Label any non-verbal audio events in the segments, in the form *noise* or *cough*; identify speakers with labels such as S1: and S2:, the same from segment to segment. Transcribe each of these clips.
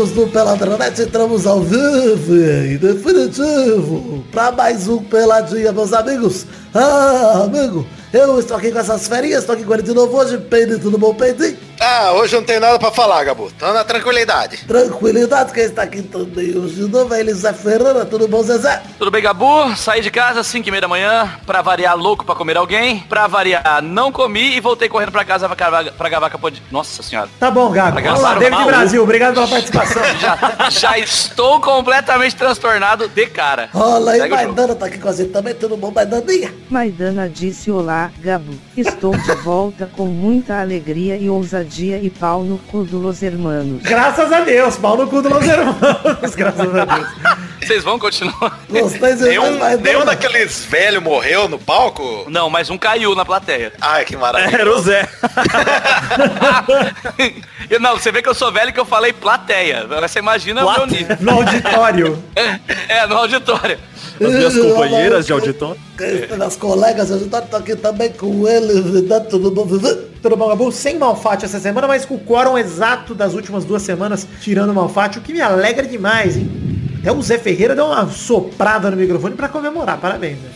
S1: amigos do Peladronete, entramos ao vivo e definitivo para mais um Peladinha, meus amigos. Ah, amigo, eu estou aqui com essas ferinhas, estou aqui com ele de novo hoje. Peide, tudo bom, Peide?
S2: Ah, hoje não tem nada pra falar, Gabu. Tô na tranquilidade.
S1: Tranquilidade, quem está aqui também hoje de novo é ele, Zé Ferreira. Tudo bom, Zezé?
S3: Tudo bem, Gabu? Saí de casa às 5 e meia da manhã, pra variar louco pra comer alguém. Pra variar, não comi e voltei correndo pra casa pra, gravar- pra gravar pod... Nossa senhora.
S4: Tá bom, Gago.
S3: Pra
S4: Vamos lá,
S3: gastar o
S4: David
S3: maluco.
S4: Brasil, obrigado pela participação. *laughs*
S3: Já, já estou completamente transtornado de cara.
S1: Rola aí,
S3: Segue o jogo.
S1: Maidana tá aqui com a gente também. Tudo bom, Maidaninha?
S5: Maidana disse olá, Gabu. Estou de volta com muita alegria e ousadia e pau no cu do Los Hermanos.
S4: Graças a Deus, pau no cu do Los Hermanos, *laughs* graças a Deus.
S3: Vocês vão continuar?
S1: De
S2: Nenhum, nenhum daqueles velhos morreu no palco?
S3: Não, mas um caiu na plateia.
S2: Ai, que maravilha.
S6: Era o Zé. *laughs*
S3: Não, você vê que eu sou velho que eu falei plateia. Agora Você imagina o meu nível.
S4: No auditório. *laughs*
S3: É, no auditório.
S6: As minhas companheiras de auditório.
S1: Minhas colegas de auditório estão aqui também com ele. Vida, Tudo bom,
S4: Bom, Gabu? Sem Malfátio essa semana, mas com o quórum exato das últimas duas semanas, tirando o Malfátio, o que me alegra demais, hein? Até o Zé Ferreira deu uma soprada no microfone pra comemorar. Parabéns, né?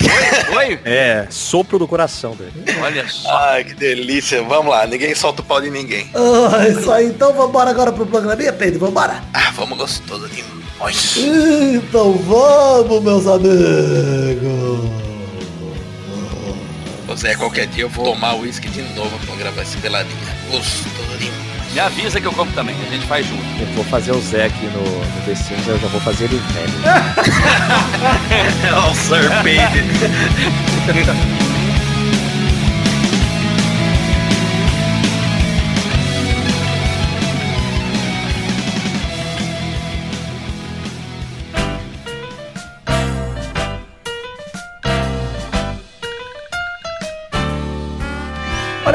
S3: Oi?
S6: É, sopro do coração dele.
S3: Olha só.
S2: Ai, que delícia. Vamos lá, ninguém solta o pau de ninguém.
S1: Ah, isso aí, então vambora agora pro programinha, Pedro, vambora.
S2: Ah, vamos gostoso demais.
S1: Então vamos, meus amigos.
S2: Ô Zé, qualquer dia eu vou tomar uísque de novo pra gravar esse peladinha. Gostoso demais.
S3: Me avisa que eu compro também, a gente faz junto.
S6: Eu vou fazer o Zé aqui no, no The Sims, eu já vou fazer ele velho. *laughs* *laughs*
S2: É o *laughs*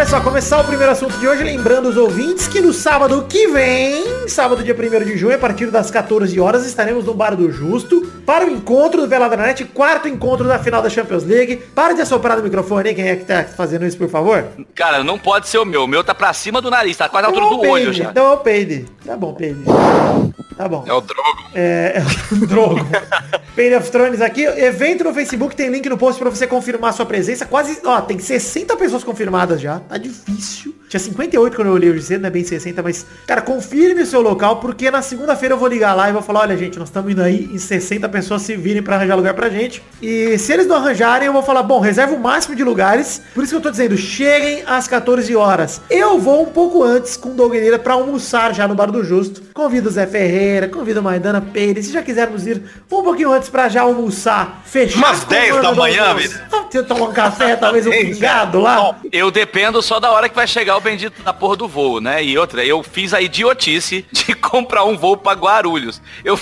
S4: só, começar o primeiro assunto de hoje, lembrando os ouvintes que no sábado que vem, sábado dia 1 de junho, a partir das 14 horas, estaremos no Bar do Justo para o encontro do Veladranet, quarto encontro da final da Champions League. Para de assoprar no microfone, quem é que tá fazendo isso, por favor?
S3: Cara, não pode ser o meu. O meu tá pra cima do nariz, tá quase na altura do
S4: o
S3: olho
S4: Peide,
S3: já.
S4: Então é o Peide. Tá bom, Peide. Tá bom.
S2: É o Drogo.
S4: É, é o *laughs* Drogo. Pain of Thrones aqui. Evento no Facebook, tem link no post pra você confirmar sua presença. Quase, ó, tem 60 pessoas confirmadas já. Tá difícil. Tinha 58 quando eu olhei hoje cedo, não é bem 60, mas, cara, confirme o seu local, porque na segunda-feira eu vou ligar lá e vou falar, olha, gente, nós estamos indo aí e 60 pessoas se virem pra arranjar lugar pra gente. E se eles não arranjarem, eu vou falar, bom, reserva o máximo de lugares. Por isso que eu tô dizendo, cheguem às 14 horas. Eu vou um pouco antes com o Dogueira pra almoçar já no Bar do Justo. Convido o Zé Ferreira, convido a Maidana Peire. Se já quisermos ir um pouquinho antes pra já almoçar, fechar
S2: Umas
S4: com
S2: 10
S4: o
S2: da manhã, vida.
S4: Ah, Você tomar um café, talvez um *laughs* pingado lá.
S3: Eu dependo só da hora que vai chegar o bendito da porra do voo, né? E outra, eu fiz a idiotice de *laughs* comprar um voo pra Guarulhos. Eu,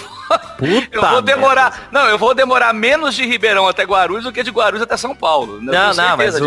S3: eu vou demorar. Não, eu vou demorar menos de Ribeirão até Guarulhos do que de Guarulhos até São Paulo.
S6: Não, não, mas
S3: disso.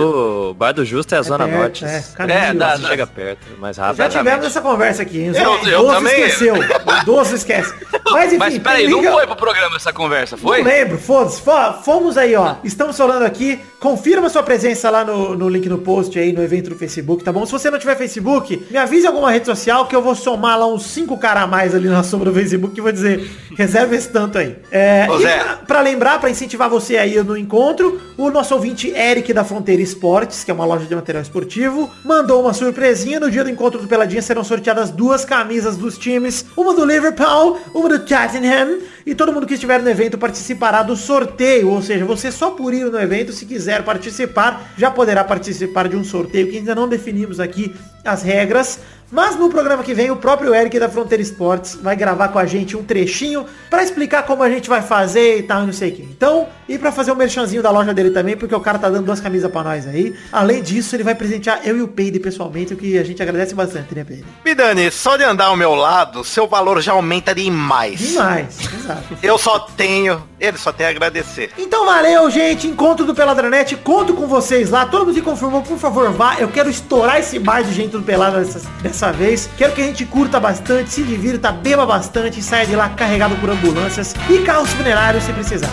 S6: o Bar do Justo é a Zona
S4: perto,
S6: Norte.
S4: é, caminho,
S3: É, dá-
S6: Você
S3: dá-
S6: chega perto, mais
S4: Já
S6: rápido.
S4: tivemos essa conversa aqui, hein?
S2: Eu-
S4: O
S2: eu
S4: Doce
S2: também.
S4: esqueceu. O Doce esquece. Mas enfim,
S3: Mas peraí,
S4: tem
S3: não foi pro programa essa conversa, foi?
S4: Não lembro, foda-se. Fo- Fomos aí, ó. Estamos falando aqui. Confirma sua presença lá no, no link no post aí, no evento do Facebook, tá bom? Se você não tiver Facebook, me avise alguma rede social que eu vou somar lá uns 5 caras a mais ali na sombra do Facebook e vou dizer, reserva esse tanto aí. É,
S2: Ô, Zé.
S4: pra, pra lembrar, pra incentivar você aí no encontro, o nosso ouvinte Eric da Fronteira Esportes, que é uma loja de material esportivo, mandou uma surpresinha. No dia do encontro do Peladinha serão sorteadas duas camisas dos times, uma do Liverpool, uma do Tottenham, e todo mundo que estiver no evento participará do sorteio, ou seja, você só por ir no evento, se quiser participar, já poderá participar de um sorteio que ainda não definimos aqui as regras. Mas no programa que vem, o próprio Eric da Fronteira Esportes vai gravar com a gente um trechinho pra explicar como a gente vai fazer e tal, e não sei o que. Então, e pra fazer o merchanzinho da loja dele também, porque o cara tá dando duas camisas pra nós aí. Além disso, ele vai presentear eu e o Peide pessoalmente, o que a gente agradece bastante, né, Peide?
S2: Me Dani, só de andar ao meu lado, seu valor já aumenta demais.
S4: Demais, exato.
S2: Eu só tenho, ele só tem a agradecer.
S4: Então valeu, gente. Encontro do Peladranet. Conto com vocês lá. Todo mundo se confirmou, por favor, vá. Eu quero estourar esse bar de gente do Pelada dessa, dessa vez. Quero que a gente curta bastante, se divirta, beba bastante saia de lá carregado por ambulâncias e carros funerários se precisar.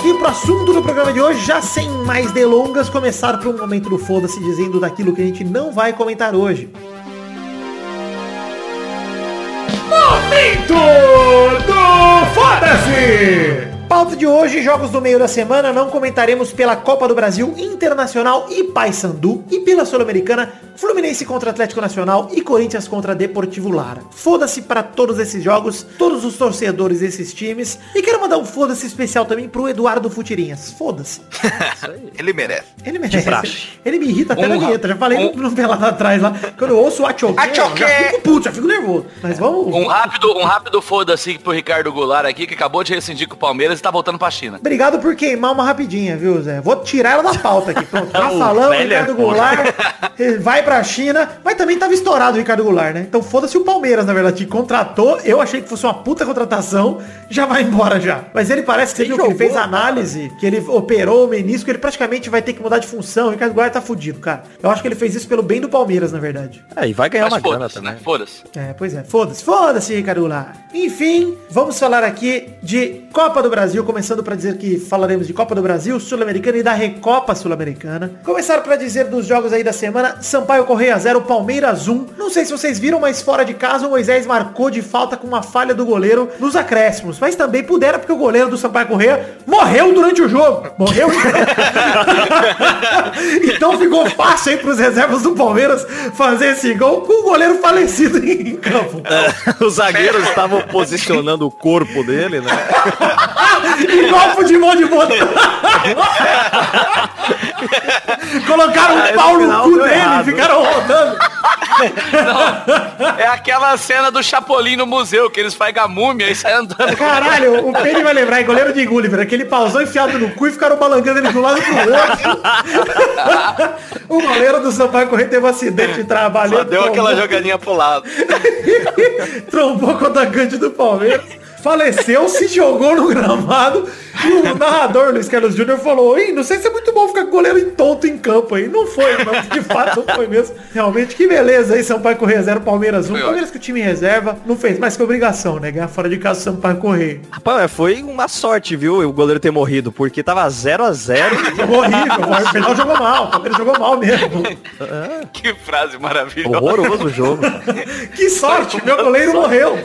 S4: Aqui, pro assunto do programa de hoje, já sem mais delongas, começar pro momento do foda-se dizendo daquilo que a gente não vai comentar hoje. Momento do foda-se! Pauta de hoje, jogos do meio da semana, não comentaremos pela Copa do Brasil Internacional e Paysandu e pela Sul-Americana Fluminense contra Atlético Nacional e Corinthians contra Deportivo Lara. Foda-se para todos esses jogos, todos os torcedores desses times. E quero mandar um foda-se especial também pro Eduardo Futirinhas. Foda-se. *laughs*
S2: Ele merece.
S4: Ele merece. Ele me irrita até
S3: Um
S4: na vinheta. Já falei
S3: um-
S4: no pelado atrás lá. Quando eu ouço o Achoque, *laughs*
S2: Achoque!
S4: já fico puto, já fico nervoso. Mas vamos...
S3: Um rápido, um rápido foda-se pro Ricardo Goulart aqui, que acabou de rescindir com o Palmeiras e tá voltando pra China.
S4: Obrigado por queimar uma rapidinha, viu, Zé? Vou tirar ela da pauta aqui. Pronto, tá *laughs* falando,
S6: velho é
S4: Ricardo. Goulart *laughs* ele vai pra China, mas também tava estourado o Ricardo Goulart, né? Então foda-se o Palmeiras, na verdade, que contratou. Eu achei que fosse uma puta contratação, já vai embora já. Mas ele parece que você
S6: Quem
S4: viu que ele
S6: jogou,
S4: fez análise, que ele operou o menisco, ele praticamente vai ter que mudar de função. O Ricardo Goulart tá fudido, cara. Eu acho que ele fez isso pelo bem do Palmeiras, na verdade.
S6: É, e vai ganhar
S3: Mas
S6: uma grana
S3: foda-se,
S6: também.
S3: né? Foda-se.
S4: É, pois é. Foda-se, foda-se, Ricardo Goulart. Enfim, vamos falar aqui de Copa do Brasil, começando para dizer que falaremos de Copa do Brasil, Sul-Americana e da Recopa Sul-Americana. Começar para dizer dos jogos aí da semana, Sampaio Correia 0, Palmeiras 1. Não sei se vocês viram, mas fora de casa o Moisés marcou de falta com uma falha do goleiro nos acréscimos. Mas também pudera porque o goleiro do Sampaio Correia morreu durante o jogo. Morreu? *laughs* então ficou fácil aí pros reservas do Palmeiras fazer esse gol com o goleiro falecido em campo.
S6: Os zagueiros estavam posicionando o corpo dele, né? *laughs*
S4: Igual futebol de botão. Colocaram um
S6: no
S4: pau no cu dele
S6: errado.
S4: e ficaram rodando.
S3: É aquela cena do Chapolin no museu, que eles fazem a múmia e saem andando.
S4: Caralho, o Penny vai lembrar, é goleiro de Gulliver, aquele pauzão enfiado no cu e ficaram balangando ele de um lado pro outro. *laughs* o goleiro do Sampaio Correia teve um acidente de trabalho.
S2: Só deu aquela
S4: trombou-
S2: jogadinha pro lado. *laughs*
S4: trombou com o atacante do Palmeiras, faleceu, se jogou no gramado e o narrador Luiz Carlos Júnior falou, Ih, não sei se é muito bom ficar com goleiro tonto em campo aí. Não foi, mas de fato não foi mesmo. Realmente, que beleza aí, Sampaio Correia 0, Palmeiras 1.
S3: Foi
S4: Palmeiras que o time em reserva não fez mais que obrigação, né? Ganhar fora de casa o Sampaio Correia.
S6: Rapaz, foi uma sorte, viu, o goleiro ter morrido, porque tava 0 a 0
S4: Jogou horrível, o Pernal jogou mal, o Palmeiras jogou mal mesmo.
S3: Que frase maravilhosa.
S6: Horroroso o jogo.
S4: Que sorte, meu goleiro morreu.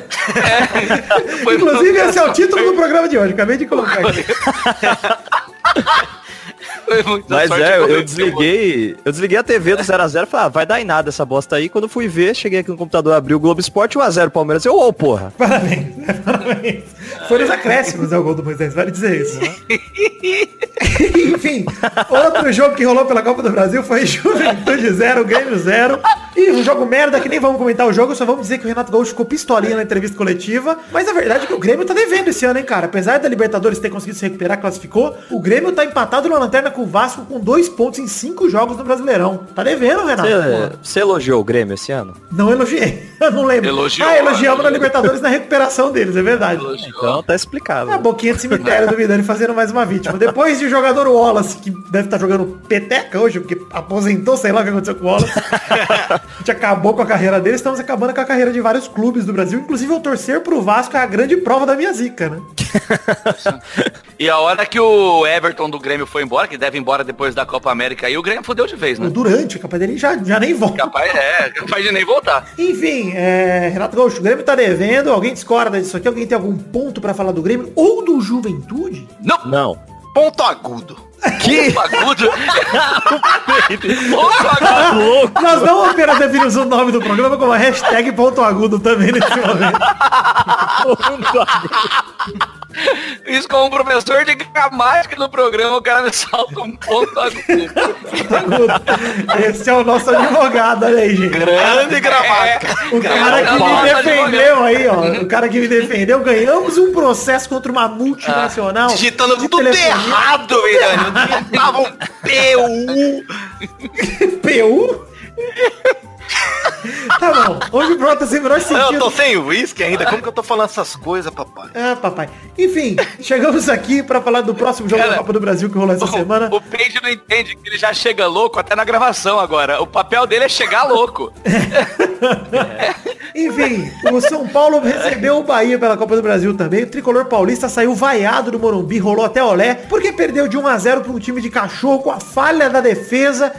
S3: Foi
S4: Inclusive, esse é o *laughs* título do programa de hoje, acabei de colocar aqui. *laughs*
S6: Mas
S3: sorte
S6: é, eu, desliguei. Eu desliguei a TV do 0x0 e falei, ah, vai dar em nada essa bosta aí. Quando eu fui ver, cheguei aqui no computador, abri o Globo Esporte 1x0 Palmeiras. Eu, ô, porra.
S4: Parabéns, né? Parabéns. Foi nos acréscimos é o gol do Moisés, vale dizer isso. né? *laughs* Enfim, outro jogo que rolou pela Copa do Brasil foi Juventude 0, Grêmio 0. E um jogo merda que nem vamos comentar o jogo, só vamos dizer que o Renato Gaúcho ficou pistolinha na entrevista coletiva. Mas a verdade é que o Grêmio tá devendo esse ano, hein, cara? Apesar da Libertadores ter conseguido se recuperar, classificou, o Grêmio tá empatado na lanterna com o Vasco com dois pontos em cinco jogos no Brasileirão. Tá devendo, Renato.
S6: Você, elogiou o Grêmio esse ano?
S4: Não elogiei. *laughs* Eu não lembro.
S3: Elogiou,
S4: ah, elogiamos na. Libertadores na recuperação deles, é verdade.
S3: Elogiou.
S6: Então tá explicado.
S4: A boquinha de cemitério do Vidani fazendo mais uma vítima. Depois de o jogador Wallace, que deve estar jogando peteca hoje, porque aposentou, sei lá o que aconteceu com o Wallace. *laughs* A gente acabou com a carreira dele, estamos acabando com a carreira de vários clubes do Brasil. Inclusive, eu torcer pro Vasco é a grande prova da minha zica, né? *laughs*
S3: E a hora que o Everton do Grêmio foi embora, que deve ir embora depois da Copa América, aí o Grêmio fudeu de vez,
S4: O
S3: né?
S4: Durante, capaz dele já, já nem volta.
S3: Capaz, é, capaz de nem voltar.
S4: Enfim, é, Renato Gaúcho, o Grêmio tá devendo. Alguém discorda disso aqui? Alguém tem algum ponto pra falar do Grêmio? Ou do Juventude?
S3: Não,
S6: Não.
S2: Ponto agudo.
S6: Que?
S3: ponto agudo. ponto agudo.
S4: Nós não apenas definimos o nome do programa, como a hashtag ponto agudo também nesse momento.
S3: Isso como professor de gramática no programa, o cara me salta um ponto agudo.
S4: Esse é o nosso advogado, olha aí, gente.
S2: Grande gramática.
S4: O cara que me defendeu aí, ó. O cara que me defendeu, ganhamos um processo contra uma multinacional.
S2: Digitando
S4: de
S2: tudo
S4: telefonia.
S2: errado, Miranda. Eu digitava um PU.
S4: PU? tá bom. Hoje o programa tá sem o menor
S2: Eu
S4: sentido.
S2: tô sem uísque ainda. Como que eu tô falando essas coisas, papai?
S4: Ah, papai. Enfim, chegamos aqui pra falar do próximo jogo
S3: Cara,
S4: da Copa do Brasil que rolou essa semana.
S3: O Peide não entende que ele já chega louco até na gravação agora. O papel dele é chegar louco. *laughs*
S4: Enfim, o São Paulo recebeu o Bahia pela Copa do Brasil também. O tricolor paulista saiu vaiado do Morumbi, rolou até olé, porque perdeu de 1 a 0 para um time de cachorro com a falha da defesa,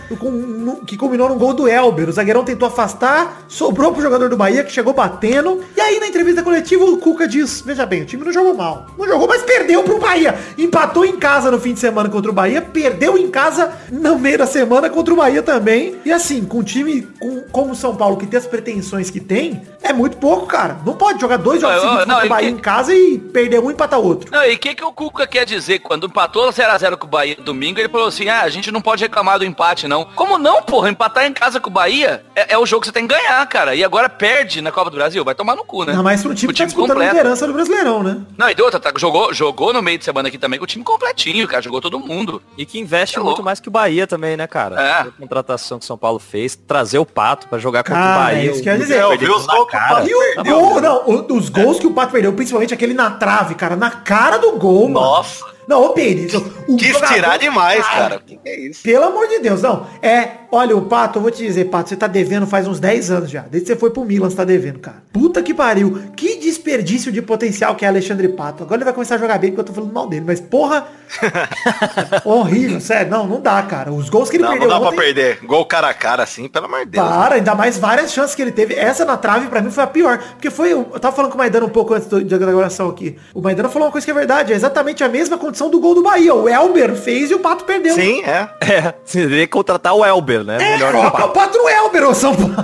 S4: que culminou no gol do Elber. O zagueirão tentou afastar, sobrou pro jogador do Bahia, que chegou batendo. E aí, na entrevista coletiva, o Cuca diz, veja bem, o time não jogou mal. Não jogou, mas perdeu pro Bahia. Empatou em casa no fim de semana contra o Bahia, perdeu em casa no meio da semana contra o Bahia também. E assim, com um time com, como o São Paulo, que tem as pretensões que tem, é muito pouco, cara. Não pode jogar dois jogos
S3: Não,
S4: seguidos
S3: não,
S4: contra o Bahia
S3: que-
S4: em casa e perder um e empatar outro.
S3: Não, e o que, que o Cuca quer dizer? Quando empatou 0x0 com o Bahia domingo, ele falou assim, ah, a gente não pode reclamar do empate, não. Como não, porra? Empatar em casa com o Bahia é, é o jogo que você tem que ganhar, cara. E agora perde na Copa do Brasil, vai tomar no cu, né?
S4: Ainda mais pro time
S3: O
S4: que tá disputando a
S3: completo.
S4: liderança do Brasileirão, né?
S3: Não, e de outra, tá, jogou, jogou no meio de semana aqui também com o time completinho, cara. Jogou todo mundo.
S6: E que investe
S3: É
S6: muito mais que o Bahia também, né, cara?
S3: É.
S6: A contratação que o São Paulo fez, trazer o Pato pra jogar contra
S4: Cara,
S6: o Bahia.
S4: é isso que eu ia
S6: o-
S4: dizer.
S6: o-
S4: Eu
S7: que o
S6: cara.
S7: Pato
S4: E o gol, não, os gols que o Pato perdeu, principalmente aquele na trave, cara, na cara do gol, mano.
S7: Nossa.
S4: Não, ô Pires, o
S7: Quis
S4: jogador-
S7: tirar demais, cara. O que, que é isso?
S4: Pelo amor de Deus, não. É, olha, o Pato, eu vou te dizer, Pato, você tá devendo faz uns 10 anos já. Desde que você foi pro Milan, você tá devendo, cara. Puta que pariu. Que desperdício de potencial que é Alexandre Pato. Agora ele vai começar a jogar bem, porque eu tô falando mal dele. Mas, porra, *laughs* horrível, sério. Não, não dá, cara. Os gols que ele
S7: Não, não
S4: perdeu
S7: dá pra
S4: ontem...
S7: perder. Gol cara a cara assim, pelo amor de Deus.
S4: Para, ainda mais várias chances que ele teve. Essa na trave, pra mim, foi a pior. Porque foi. Eu tava falando com o Maidana um pouco antes do, da gravação aqui. O Maidana falou uma coisa que é verdade. É exatamente a mesma condição do gol do Bahia. O Elber fez e o Pato perdeu.
S7: Sim, é.
S6: É, você que contratar o Elber, né?
S4: É,
S6: Melhor o
S4: coloca
S6: Pato.
S4: o Pato no Elber, ô São Paulo.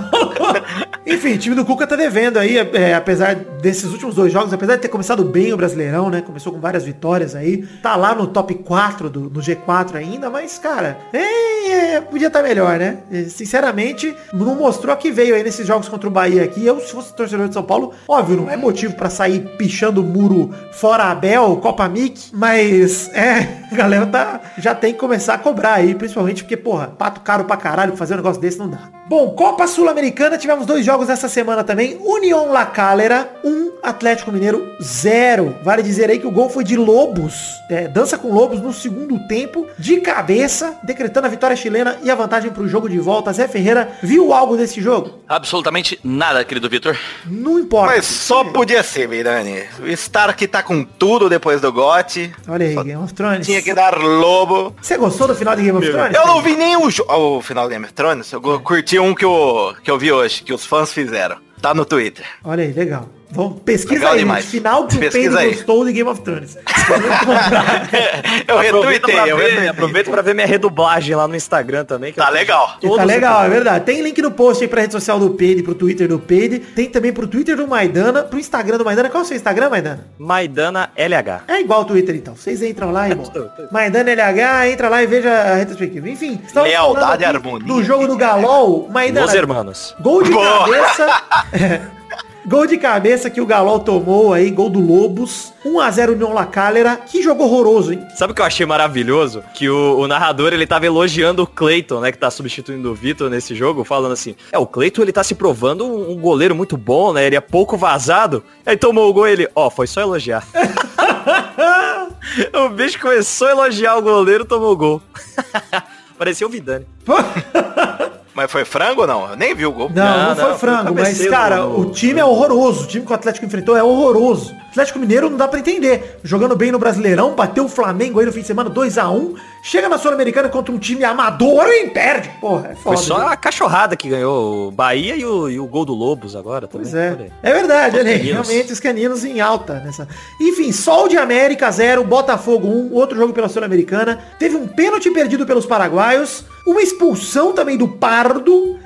S4: *laughs* Enfim, o time do Cuca tá devendo aí, é, apesar desses últimos dois jogos, apesar de ter começado bem o Brasileirão, né? Começou com várias vitórias aí. Tá lá no top 4, do, no G4 ainda, mas, cara, é, é, podia estar melhor, né? É, Sinceramente, não mostrou que veio aí nesses jogos contra o Bahia aqui. Eu, se fosse torcedor de São Paulo, óbvio, não é motivo pra sair pichando o muro fora Abel, Copa Mic, mas é, a galera tá, já tem que começar a cobrar aí, principalmente porque, porra, pato caro pra caralho, fazer um negócio desse não dá. Bom, Copa Sul-Americana, tivemos dois jogos essa semana também. União La Calera, 1, um, Atlético Mineiro 0. Vale dizer aí que o gol foi de Lobos, é, dança com Lobos no segundo tempo, de cabeça, decretando a vitória chilena e a vantagem pro jogo de volta. Zé Ferreira viu algo desse jogo?
S3: Absolutamente nada, querido Vitor.
S4: Não importa.
S7: Mas só podia ser, Mirani. O Stark tá com tudo depois do gote.
S4: Olha aí, Game of Thrones.
S7: Tinha que dar lobo.
S4: Você gostou do final de Game of Thrones?
S7: Eu não vi nem o, jo- o final do Game of Thrones. Eu curti um que eu, que eu vi hoje, que os fãs fizeram. Tá no Twitter.
S4: Olha aí, legal. Vamos, pesquisa
S7: Legal
S4: aí,
S7: demais.
S4: Final que o Pedro gostou de Game of Thrones. *laughs*
S7: eu retuitei,
S6: pra,
S7: eu
S6: ver,
S7: retuitei.
S6: aproveita pra ver minha redublagem lá no Instagram também. que
S7: Tá
S6: eu-
S7: legal.
S4: Tá legal, é verdade. Tem link no post aí pra rede social do Peide, pro Twitter do Peide. Tem também pro Twitter do Maidana, pro Instagram do Maidana. Qual é o seu Instagram, Maidana?
S6: Maidana LH.
S4: É igual o Twitter então. Vocês entram lá
S6: tudo. *laughs*
S4: Maidana LH, entra lá e veja a retrospectiva. Enfim,
S7: Lealdade
S4: falando aqui
S7: e harmonia.
S4: Do jogo do Galol, Maidana.
S6: Os hermanos.
S4: Gol de
S7: Boa.
S4: cabeça. *laughs* Gol de cabeça que o Galol tomou aí, gol do Lobos. 1x0 União La Calera. Que jogo horroroso, hein?
S6: Sabe o que eu achei maravilhoso? Que o, o narrador, ele tava elogiando o Cleiton, né? Que tá substituindo o Vitor nesse jogo, falando assim, é, o Cleiton, ele tá se provando um, um goleiro muito bom, né? Ele é pouco vazado. Aí tomou o gol ele, ó, foi só elogiar. *laughs* o bicho começou a elogiar o goleiro, tomou o gol. *laughs* Parecia o Vidani. *laughs*
S7: Mas foi frango ou não? Eu nem vi o gol.
S4: Não, não,
S6: Não,
S4: foi
S6: não, foi
S4: frango,
S6: um
S4: mas, cara,
S6: no-
S4: o time é horroroso. O time que o Atlético enfrentou é horroroso. O Atlético Mineiro não dá pra entender. Jogando bem no Brasileirão, bateu o Flamengo aí no fim de semana 2x1. Chega na Sul-Americana contra um time amador e perde. Porra, é
S6: Foi
S4: foda.
S6: só
S4: viu?
S6: a cachorrada que ganhou o Bahia e o, e o gol do Lobos agora também.
S4: Pois é. É verdade, olha.
S6: Caninos.
S4: Realmente os caninos em alta nessa. Enfim, Sol de América 0, Botafogo 1, outro jogo pela Sul-Americana. Teve um pênalti perdido pelos paraguaios, uma expulsão também do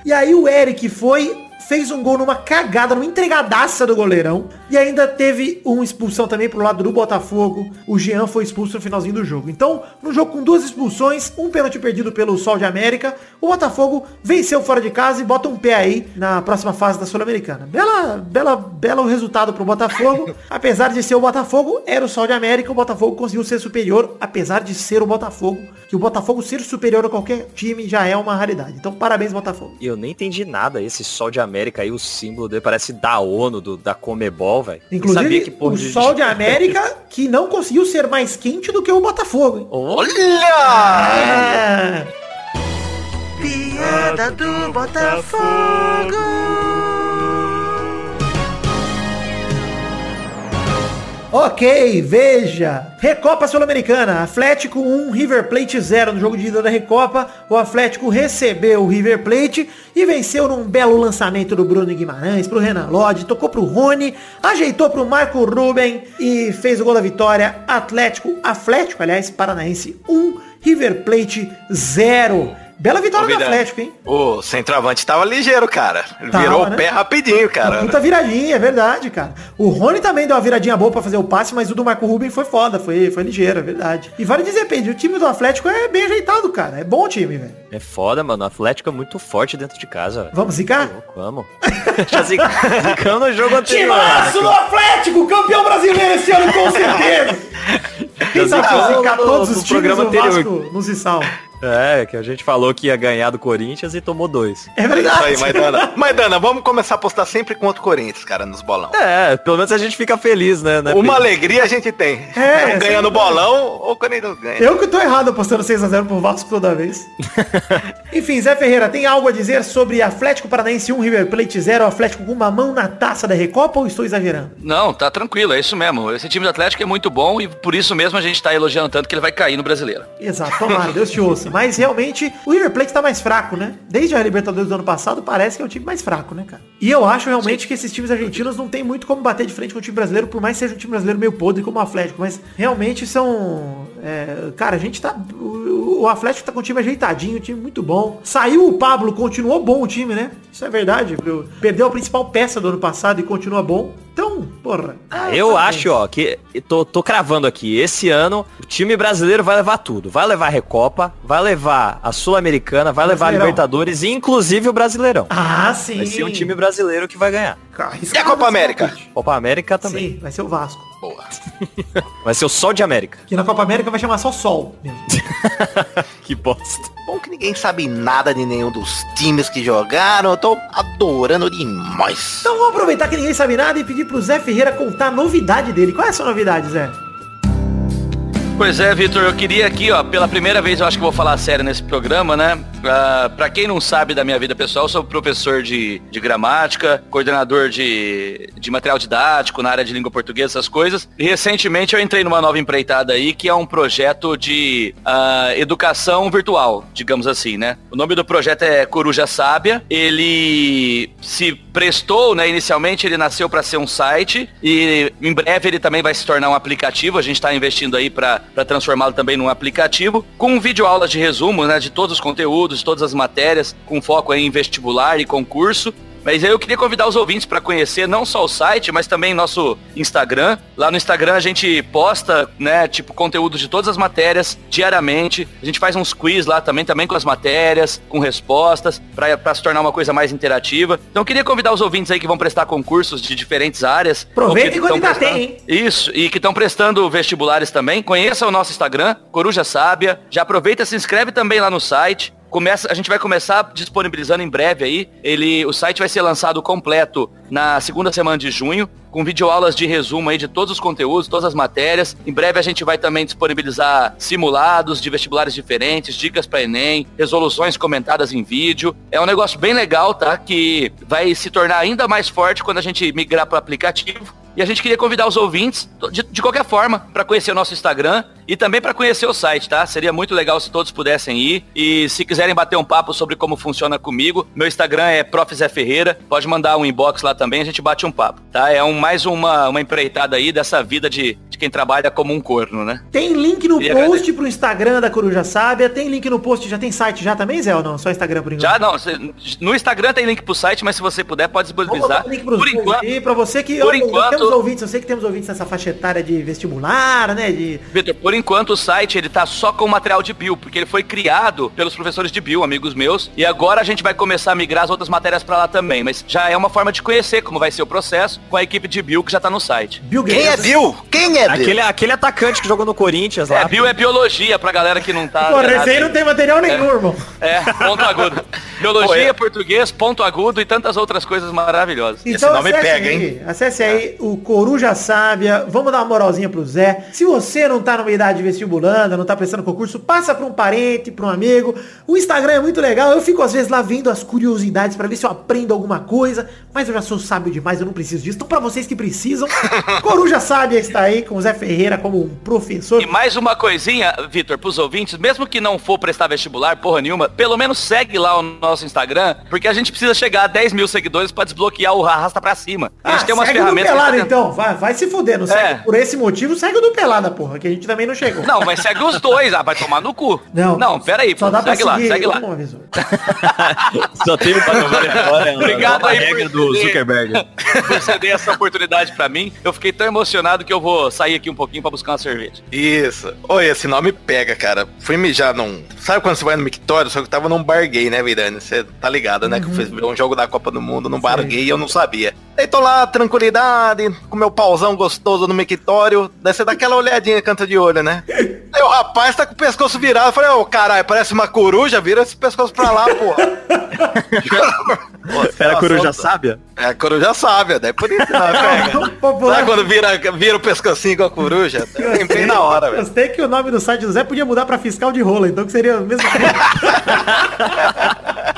S4: E aí o Eric foi, fez um gol numa cagada, numa entregadaça do goleirão. E ainda teve uma expulsão também pro lado do Botafogo. O Jean foi expulso no finalzinho do jogo. Então, no jogo com duas expulsões, um pênalti perdido pelo Sol de América, o Botafogo venceu fora de casa e bota um pé aí na próxima fase da Sul-Americana. Bela, bela, belo resultado pro Botafogo. *laughs* apesar de ser o Botafogo, era o Sol de América, o Botafogo conseguiu ser superior, apesar de ser o Botafogo. Que o Botafogo ser superior a qualquer time já é uma raridade. Então, parabéns, Botafogo.
S6: E eu nem entendi nada. Esse Sol de América aí, o símbolo dele parece da ONU, do, da Comebol, velho.
S4: Inclusive,
S6: Sabia que porra
S4: o Sol de *laughs* América que não conseguiu ser mais quente do que o Botafogo, hein?
S7: Olha!
S4: É. Piada do Botafogo. Ok, veja. Recopa Sul-Americana. Atlético 1, River Plate 0 no jogo de ida da Recopa. O Atlético recebeu o River Plate e venceu num belo lançamento do Bruno Guimarães pro Renan Lodge. Tocou pro Rony, ajeitou pro Marco Ruben e fez o gol da vitória. Atlético, Atlético, aliás, Paranaense 1, River Plate 0. Bela vitória do Atlético, hein?
S7: O centroavante tava ligeiro, cara. Ele
S4: Tava,
S7: Virou
S4: né?
S7: o pé rapidinho, cara.
S4: Puta viradinha, é verdade, cara. O Rony também deu uma viradinha boa pra fazer o passe, mas o do Marco Ruben foi foda, foi, foi ligeiro, é verdade. E vale dizer, Pedro, o time do Atlético é bem ajeitado, cara. É bom o time, velho.
S6: É foda, mano. O Atlético é muito forte dentro de casa, velho.
S4: Vamos zicar?
S6: Louco, Vamos. *laughs* Já zic- zicamos no jogo anterior.
S4: Timaço do Atlético, campeão brasileiro esse ano, com certeza. Quem sabe
S6: zicamos
S4: zicar todos os times do. Vasco no Zissal.
S6: É, que a gente falou que ia ganhar do Corinthians e tomou dois.
S4: É
S7: Isso
S4: verdade.
S7: aí, Maidana. *laughs* Maidana, vamos começar a apostar sempre contra o Corinthians, cara, nos bolão.
S6: É, pelo menos a gente fica feliz, né? né,
S7: Uma alegria a gente tem.
S4: É,
S7: Não ganha
S4: sempre
S7: no bolão ou o Corinthians ganha.
S4: Eu que tô errado apostando 6x0 pro Vasco toda vez. *laughs* Enfim, Zé Ferreira, tem algo a dizer sobre Atlético Paranaense 1, River Plate 0, Atlético com uma mão na taça da Recopa ou estou exagerando?
S3: Não, tá tranquilo, é isso mesmo. Esse time do Atlético é muito bom e por isso mesmo a gente tá elogiando tanto que ele vai cair no brasileiro.
S4: Exato, tomara, Deus te ouça. Mas realmente o River Plate tá mais fraco, né? Desde a Libertadores do ano passado parece que é um time mais fraco, né, cara? E eu acho realmente que esses times argentinos não tem muito como bater de frente com o time brasileiro, por mais que seja um time brasileiro meio podre como o Atlético. Mas realmente são. É, cara, a gente tá. O, o Atlético tá com o time ajeitadinho, um time muito bom. Saiu o Pablo, continuou bom o time, né? Isso é verdade. Perdeu a principal peça do ano passado e continua bom. Então, porra.
S6: Ah, eu acho, ó, que tô, tô cravando aqui. Esse ano o time brasileiro vai levar tudo. Vai levar a Recopa, vai levar a Sul-Americana, vai levar a. Libertadores e inclusive o Brasileirão.
S4: Ah, sim.
S6: Vai ser um time brasileiro que vai ganhar.
S7: E a Copa América?
S6: Copa América também.
S4: Sim, vai ser o Vasco.
S7: Boa. *laughs*
S6: Vai ser o Sol de América.
S4: Que na Copa América vai chamar só Sol mesmo. *laughs*
S6: que bosta.
S7: Bom que ninguém sabe nada de nenhum dos times que jogaram. Eu tô adorando demais.
S4: Então vamos aproveitar que ninguém sabe nada e pedir pro Zé Ferreira contar a novidade dele. Qual é a sua novidade, Zé?
S3: Pois é, Vitor, eu queria aqui, ó, pela primeira vez eu acho que vou falar sério nesse programa, né? Ah, pra quem não sabe da minha vida pessoal, eu sou professor de, de gramática, coordenador de, de material didático na área de língua portuguesa, essas coisas. E recentemente eu entrei numa nova empreitada aí, que é um projeto de ah, educação virtual, digamos assim, né? O nome do projeto é Coruja Sábia. Ele se prestou, né? Inicialmente ele nasceu para ser um site e em breve ele também vai se tornar um aplicativo. A gente está investindo aí para transformá-lo também num aplicativo com videoaulas de resumo, né? De todos os conteúdos, todas as matérias, com foco em vestibular e concurso. Mas aí eu queria convidar os ouvintes para conhecer não só o site, mas também nosso Instagram. Lá no Instagram a gente posta, né, tipo, conteúdo de todas as matérias diariamente. A gente faz uns quiz lá também, também com as matérias, com respostas, para se tornar uma coisa mais interativa. Então eu queria convidar os ouvintes aí que vão prestar concursos de diferentes áreas.
S4: Aproveita enquanto ainda
S3: prestando-
S4: tem, hein?
S3: Isso, e que estão prestando vestibulares também. Conheça o nosso Instagram, Coruja Sábia. Já aproveita, se inscreve também lá no site. Começa, a gente vai começar disponibilizando em breve aí. Ele, o site vai ser lançado completo na segunda semana de junho, com videoaulas de resumo aí de todos os conteúdos, todas as matérias. Em breve a gente vai também disponibilizar simulados de vestibulares diferentes, dicas para Enem, resoluções comentadas em vídeo. É um negócio bem legal, tá? Que vai se tornar ainda mais forte quando a gente migrar para aplicativo. E a gente queria convidar os ouvintes, de, de qualquer forma, para conhecer o nosso Instagram e também para conhecer o site, tá? Seria muito legal se todos pudessem ir. E se quiserem bater um papo sobre como funciona comigo, meu Instagram é Prof. Zé Ferreira. Pode mandar um inbox lá também, a gente bate um papo, tá? É um, mais uma, uma empreitada aí dessa vida de, de quem trabalha como um corno, né?
S4: Tem link no
S3: Queria
S4: post
S3: agradecer.
S4: pro Instagram da Coruja Sábia. Tem link no post, já tem site já também, Zé, ou não? Só Instagram por enquanto?
S3: Já não, no Instagram tem link pro site, mas se você puder, pode disponibilizar.
S4: link pros
S3: Por enquanto,
S4: aí, pra você que
S3: por
S4: olha,
S3: enquanto-
S4: temos ouvintes, eu sei que temos ouvintes nessa faixa etária de vestibular, né? De
S3: Vitor, por enquanto o site ele tá só com material de bio, porque ele foi criado pelos professores de bio, amigos meus, e agora a gente vai começar a migrar as outras matérias pra lá também, mas já é uma forma de conhecer como vai ser o processo com a equipe de bio que já tá no site.
S4: Bill
S7: Quem é. Bill? Quem é Bill?
S6: Aquele, aquele atacante que jogou no Corinthians lá.
S3: É, bio é biologia pra galera que não tá
S4: Porra,
S3: ligado
S4: esse aí não tem material nenhum, irmão.
S3: É, ponto agudo. Biologia, português, ponto agudo e tantas outras coisas maravilhosas.
S4: Então
S7: nome
S4: acesse
S7: pega,
S4: aí, Acesse aí o Coruja Sábia. Vamos dar uma moralzinha pro Zé. Se você não tá numa idade vestibulanda, não tá prestando concurso, passa pra um parente, pra um amigo. O Instagram é muito legal. Eu fico às vezes lá vendo as curiosidades pra ver se eu aprendo alguma coisa. Mas eu já sou sábio demais, eu não preciso disso. Então pra vocês que precisam, *laughs* Coruja Sábia está aí com o Zé Ferreira como um professor.
S3: E mais uma coisinha, Vitor, pros ouvintes, mesmo que não for prestar vestibular, porra nenhuma, pelo menos segue lá o nosso Instagram, porque a gente precisa chegar a 10 mil seguidores pra desbloquear o arrasta pra cima. A gente
S4: Ah,
S3: tem umas
S4: segue
S3: ferramentas.
S4: Pelada
S3: tá
S4: então. Vai, vai se fuder. Não
S3: É.
S4: segue por esse motivo, segue o do Pelada, porra. Que a gente também não chegou.
S3: Não, mas segue os dois, ah, vai tomar no cu.
S4: Não,
S3: não, pera aí,
S4: Só
S3: pô,
S4: dá pra
S3: segue lá,
S4: seguir
S3: segue lá.
S4: uma *laughs* vez.
S6: Só tem patrocinador.
S3: Obrigado aí por
S6: regra do Zuckerberg. *laughs*
S3: por ceder essa oportunidade pra mim. Eu fiquei tão emocionado que eu vou sair aqui um pouquinho pra buscar uma cerveja.
S7: Isso. Oi, esse nome pega, cara. Fui mijar num. Sabe quando você vai no mictório? Só que eu tava num bar gay, né, Virane? Você tá ligado, né? Que eu fiz um jogo da Copa do Mundo num bar
S4: Uhum.
S7: Gay e eu não sabia. Daí tô lá, tranquilidade, com meu pauzão gostoso no mictório. Daí você dá aquela olhadinha, canto de olho, né? Aí o rapaz tá com o pescoço virado. Eu falei, ô caralho, parece uma coruja, vira esse pescoço pra lá, porra. *laughs*
S6: Era a coruja sábia?
S7: É a coruja sábia, daí por isso *laughs* não pega.
S4: Popular-
S7: Sabe quando vira, vira o pescocinho com a coruja? É bem na hora, velho.
S4: Gostei que o nome do site do Zé podia mudar pra fiscal de rola, então que seria a mesma coisa. *laughs*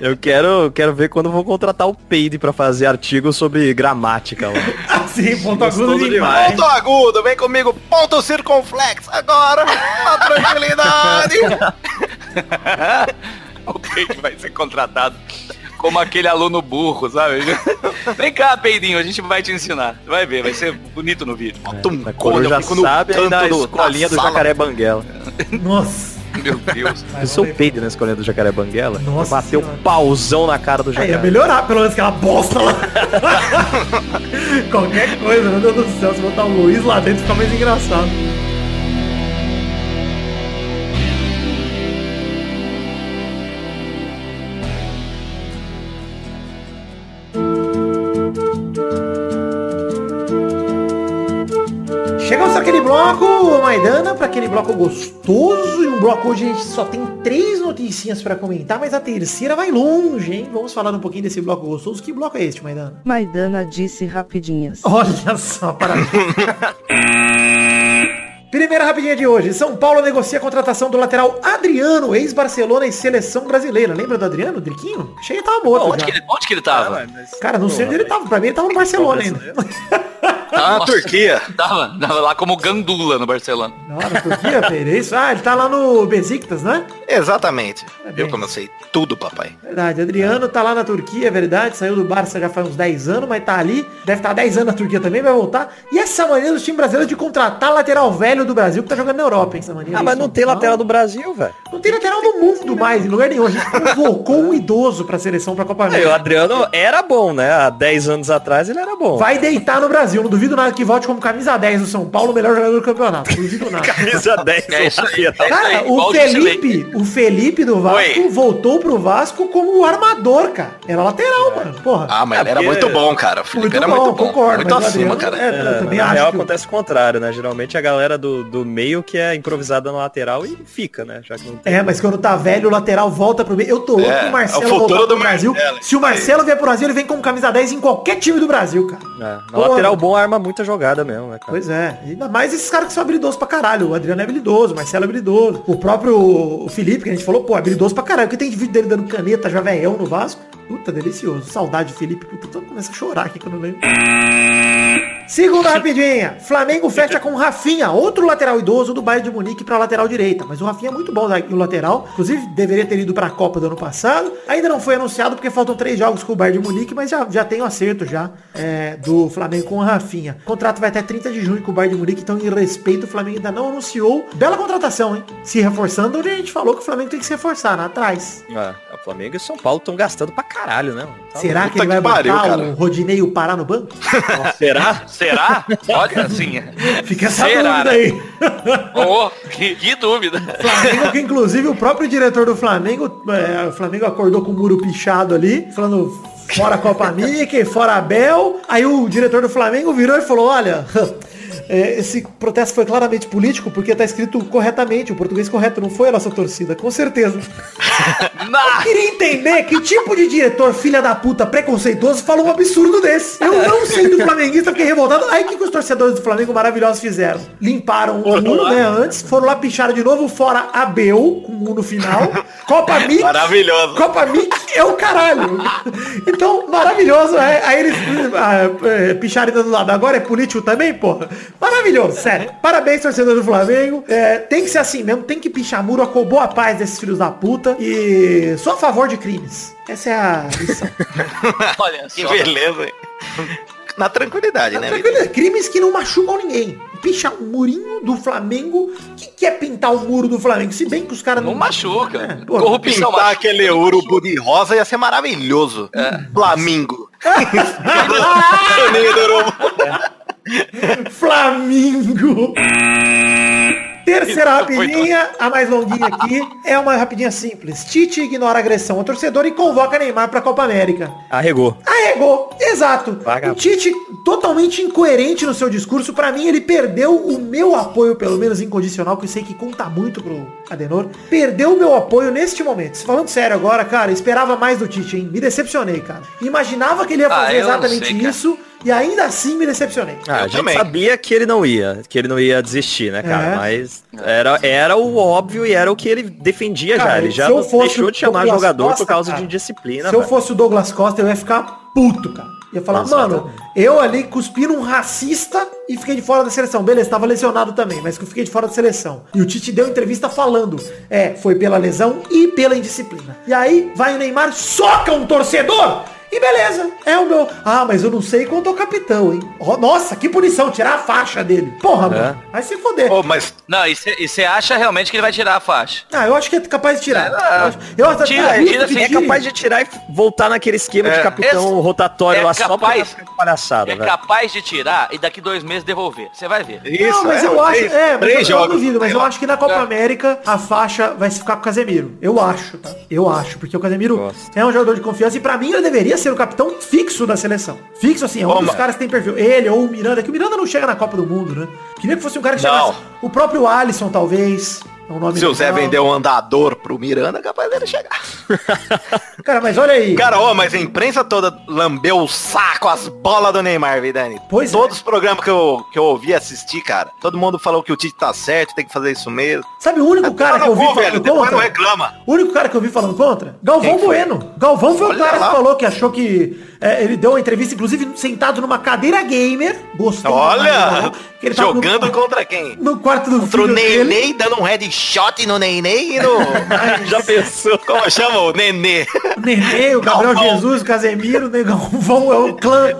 S6: Eu quero, quero ver quando vou contratar o Peide pra fazer artigos sobre gramática lá.
S4: assim, ponto
S6: Gostoso
S4: agudo demais.
S7: Ponto agudo, vem comigo, ponto circunflexo, agora, na tranquilidade. *laughs*
S3: o Peide vai ser contratado como aquele aluno burro, sabe? Vem cá, Peidinho, a gente vai te ensinar. Vai ver, vai ser bonito no vídeo.
S7: Tum,
S6: A coruja
S7: fico no
S6: sábia e
S7: canto
S6: na escolinha do. Jacaré Banguela.
S4: Nossa. *laughs*
S3: Meu Deus.
S6: Eu sou o Peide na escolinha do Jacaré Banguela.
S4: Nossa
S6: Bateu
S4: Senhora.
S6: pauzão na cara do
S4: Aí ia
S6: Jacaré.
S4: melhorar, pelo menos aquela bosta lá. *laughs* Qualquer coisa, meu Deus do céu, se botar o Luiz lá dentro fica mais engraçado. Naquele bloco, Maidana, para aquele bloco gostoso. E um bloco hoje a gente só tem três noticinhas para comentar, mas a terceira vai longe, hein? Vamos falar um pouquinho desse bloco gostoso. Que bloco é este, Maidana?
S5: Maidana disse rapidinhas.
S4: Olha só, parabéns. *laughs* Primeira rapidinha de hoje. São Paulo negocia a contratação do lateral Adriano, ex-Barcelona e seleção brasileira. Lembra do Adriano, Driquinho? Achei que ele tava morto
S3: Onde
S4: já.
S3: que, ele, onde que ele tava?
S4: Cara, não sei onde ele tava. Pra mim ele tava no Barcelona *laughs* ainda.
S7: Tá na. Turquia.
S3: Tava, tava lá como gandula no Barcelona.
S4: Não, na Turquia, Pedro, isso? Ah, ele tá lá no Besiktas, né?
S7: Exatamente.
S4: É bem.
S7: Eu como eu sei tudo, papai.
S4: Verdade, Adriano tá lá na Turquia, é verdade, saiu do Barça já faz uns 10 anos, mas tá ali, deve estar 10 anos na Turquia também, vai voltar. E essa mania dos times brasileiros de contratar lateral velho do Brasil que tá jogando na Europa, hein, essa mania.
S6: Ah, mas não tem lateral do Brasil, velho.
S4: Não tem lateral do mundo mais, em lugar nenhum. A gente convocou um idoso pra seleção pra Copa
S6: Aí, o
S4: América.
S6: Adriano era bom, né? Há 10 anos atrás ele era bom.
S4: Vai deitar no Brasil, não duvido nada que volte como camisa 10 do São Paulo, o melhor jogador do campeonato. Não duvido nada. *laughs*
S6: Camisa 10.
S3: É isso aí.
S6: lateral.
S4: Cara,
S3: aí,
S4: o Felipe, o Felipe do Vasco
S3: Oi.
S4: voltou pro Vasco como armador, cara. Era lateral, mano. Porra.
S7: Ah, mas
S6: É,
S7: ele era muito bom, cara. O Felipe era muito bom.
S4: concordo.
S7: muito
S4: mas o
S7: acima, cara.
S4: É, eu também
S6: na
S4: acho
S6: real
S4: que o-
S6: acontece o contrário, né? Geralmente a galera do, do meio que é improvisada na lateral e fica, né? Já que não tem.
S4: É, mas quando tá velho, o lateral volta pro meio. Eu tô louco
S7: É,
S4: Marcelo
S7: é o futuro
S4: voltar pro
S7: do
S4: Brasil.
S7: Marcelo.
S4: Se o Marcelo vier pro Brasil, ele vem como camisa 10 em qualquer time do Brasil, cara.
S6: É, lateral bom arma muita jogada mesmo, né, cara?
S4: Pois é. Ainda mais esses caras que são habilidosos pra caralho. O Adriano é habilidoso, o Marcelo é habilidoso. O próprio Felipe, que a gente falou, pô, é habilidoso pra caralho. Porque tem vídeo dele dando caneta, já velhão no Vasco. Puta, delicioso. Saudade de Felipe. Puta, tô começando a chorar aqui quando eu lembro. Segunda rapidinha. Flamengo fecha com Rafinha, outro lateral idoso do Bayern de Munique pra lateral direita. Mas o Rafinha é muito bom o lateral. Inclusive, deveria ter ido pra Copa do ano passado. Ainda não foi anunciado porque faltam três jogos com o Bayern de Munique, mas já, já tem o acerto já é, do Flamengo com o Rafinha. O contrato vai até 30 de junho com o Bayern de Munique, então em respeito, o Flamengo ainda não anunciou. Bela contratação, hein? Se reforçando, onde a gente falou que o Flamengo tem que se reforçar, né? Atrás.
S6: É, o Flamengo e o São Paulo estão gastando pra caralho, né? Tá
S4: Será que ele vai
S7: pariu,
S4: botar
S7: cara.
S4: o Rodinei e o Pará no banco? *laughs*
S6: Será?
S3: Será? Olha, assim. *laughs*
S4: Fica essa
S3: Será,
S4: dúvida
S3: né?
S4: aí. *laughs*
S3: Oh, que, que dúvida.
S4: Flamengo, que inclusive o próprio diretor do Flamengo, é, o Flamengo acordou com o muro pichado ali, falando fora Copa Mickey, fora Abel. Aí o diretor do Flamengo virou e falou, olha, *laughs* é, esse protesto foi claramente político porque tá escrito corretamente, o português correto, não foi a nossa torcida, com certeza. *laughs* Eu queria entender que tipo de diretor, filha da puta, preconceituoso, fala um absurdo desse. Eu não sei do flamenguista, fiquei revoltado. Aí o que, que os torcedores do Flamengo maravilhosos fizeram? Limparam o muro, né, antes, foram lá, picharam de novo, fora Abel, com o no final. Copa Mix.
S7: Maravilhoso.
S4: Copa Mix é o caralho. Então, maravilhoso. É, aí eles ah, é, picharam do lado. Agora é político também, porra. Maravilhoso, sério. Parabéns, torcedor do Flamengo. É, tem que ser assim mesmo, tem que pichar muro, acabou a paz desses filhos da puta. E sou a favor de crimes. Essa é a lição. *laughs*
S3: Olha
S7: Que beleza, hein? Na tranquilidade, né?
S4: Tranquilo, Crimes que não machucam ninguém. Pichar um murinho do Flamengo. O que, que é pintar o muro do Flamengo? Se bem que os caras
S3: Não machuca.
S4: É,
S3: Corrupção
S7: Pintar
S3: machuca.
S7: aquele urubu de rosa ia ser maravilhoso. *laughs* *laughs* Toninho do urubu. *laughs*
S4: Flamingo. Terceira
S3: Isso foi
S4: rapidinha, a mais longuinha aqui, é uma rapidinha simples. Tite ignora a agressão ao torcedor e convoca Neymar pra Copa América.
S6: Arregou.
S4: Arregou, exato.
S6: Vagabundo.
S4: O Tite, totalmente incoerente no seu discurso, pra mim ele perdeu o meu apoio, pelo menos incondicional, que eu sei que conta muito pro Adenor. Perdeu o meu apoio neste momento. Falando sério agora, cara, esperava mais do Tite, hein? Me decepcionei, cara. Imaginava que ele ia
S3: Ah,
S4: fazer
S3: não
S4: exatamente
S3: sei, cara.
S4: E ainda assim me decepcionei.
S6: Ah, a
S7: Eu
S6: gente
S7: também.
S6: sabia que ele não ia, que ele não ia desistir, né, cara?
S4: É.
S6: Mas era, era o óbvio e era o que ele defendia
S4: Cara,
S6: já. Ele já
S4: eu fosse
S6: deixou
S4: o
S6: de chamar
S4: Douglas
S6: jogador
S4: Costa,
S6: por causa
S4: cara,
S6: de indisciplina.
S4: Se eu
S6: velho.
S4: fosse o Douglas Costa, eu ia ficar puto, cara. Ia falar,
S6: Exatamente.
S4: mano, eu ali cuspi num racista e fiquei de fora da seleção. Beleza, tava lesionado também, mas que eu fiquei de fora da seleção. E o Tite deu entrevista falando, é, foi pela lesão e pela indisciplina. E aí vai o Neymar, soca um torcedor! E beleza, é o meu. Ah, mas eu não sei quanto ao capitão, hein? Ó, nossa, que punição, tirar a faixa dele. Porra, mano. Vai se foder.
S7: Ô, mas
S3: Não, e você acha realmente que ele vai tirar a faixa?
S4: Ah, eu acho que é capaz de tirar.
S3: Ah,
S4: eu acho, eu acho
S3: tira,
S4: duvido
S3: tira
S4: que
S3: sim.
S6: É capaz de tirar e voltar naquele esquema de
S7: É,
S6: capitão
S3: esse-
S6: rotatório
S3: é
S6: lá só pra
S3: capaz-
S6: ficar com palhaçada,
S3: É
S6: velho.
S3: capaz de tirar e daqui dois meses devolver. Você vai ver.
S7: isso,
S4: não, mas
S7: é,
S4: eu acho,
S7: três-
S4: é, mas eu, eu duvido, mas eu acho que na Copa
S3: É.
S4: América a faixa vai ficar com o Casemiro. Eu acho, tá? Eu acho, porque o Casemiro
S6: Gosto.
S4: é um jogador de confiança e pra mim ele deveria ser o capitão fixo da seleção. Fixo assim, é um dos caras que tem perfil. Ele ou o Miranda, que o Miranda não chega na Copa do Mundo, né? Queria que fosse um cara que
S7: Não.
S4: chegasse. O próprio Alisson, talvez. É
S7: Se o Zé vender um andador pro Miranda, é capaz dele chegar. *laughs*
S4: Cara, mas olha aí.
S7: Cara, ó, mas a imprensa toda lambeu o saco, as bolas do Neymar, Vidani.
S4: Pois é.
S7: Todos os programas que eu, que eu ouvi assistir, cara, todo mundo falou que o Tite tá certo, tem que fazer isso mesmo.
S4: Sabe o único cara que eu vi falando
S7: velho, depois não
S4: contra?
S7: reclama.
S4: O único cara que eu vi falando contra? Galvão? Bueno. Galvão foi o
S7: Olha
S4: cara
S7: lá.
S4: que falou que achou que é, ele deu uma entrevista, inclusive, sentado numa cadeira gamer. Do
S7: Olha,
S4: ele tava no-
S7: jogando contra quem?
S4: no quarto do
S7: Contra o
S4: filho dele.
S7: Nenê, dando um headshot no Nenê e no...
S6: Já pensou?
S7: Como chama o Nenê?
S4: O Nenê, o Gabriel
S7: Galvão.
S4: Jesus, o Casemiro, o Nego Galvão é o clã.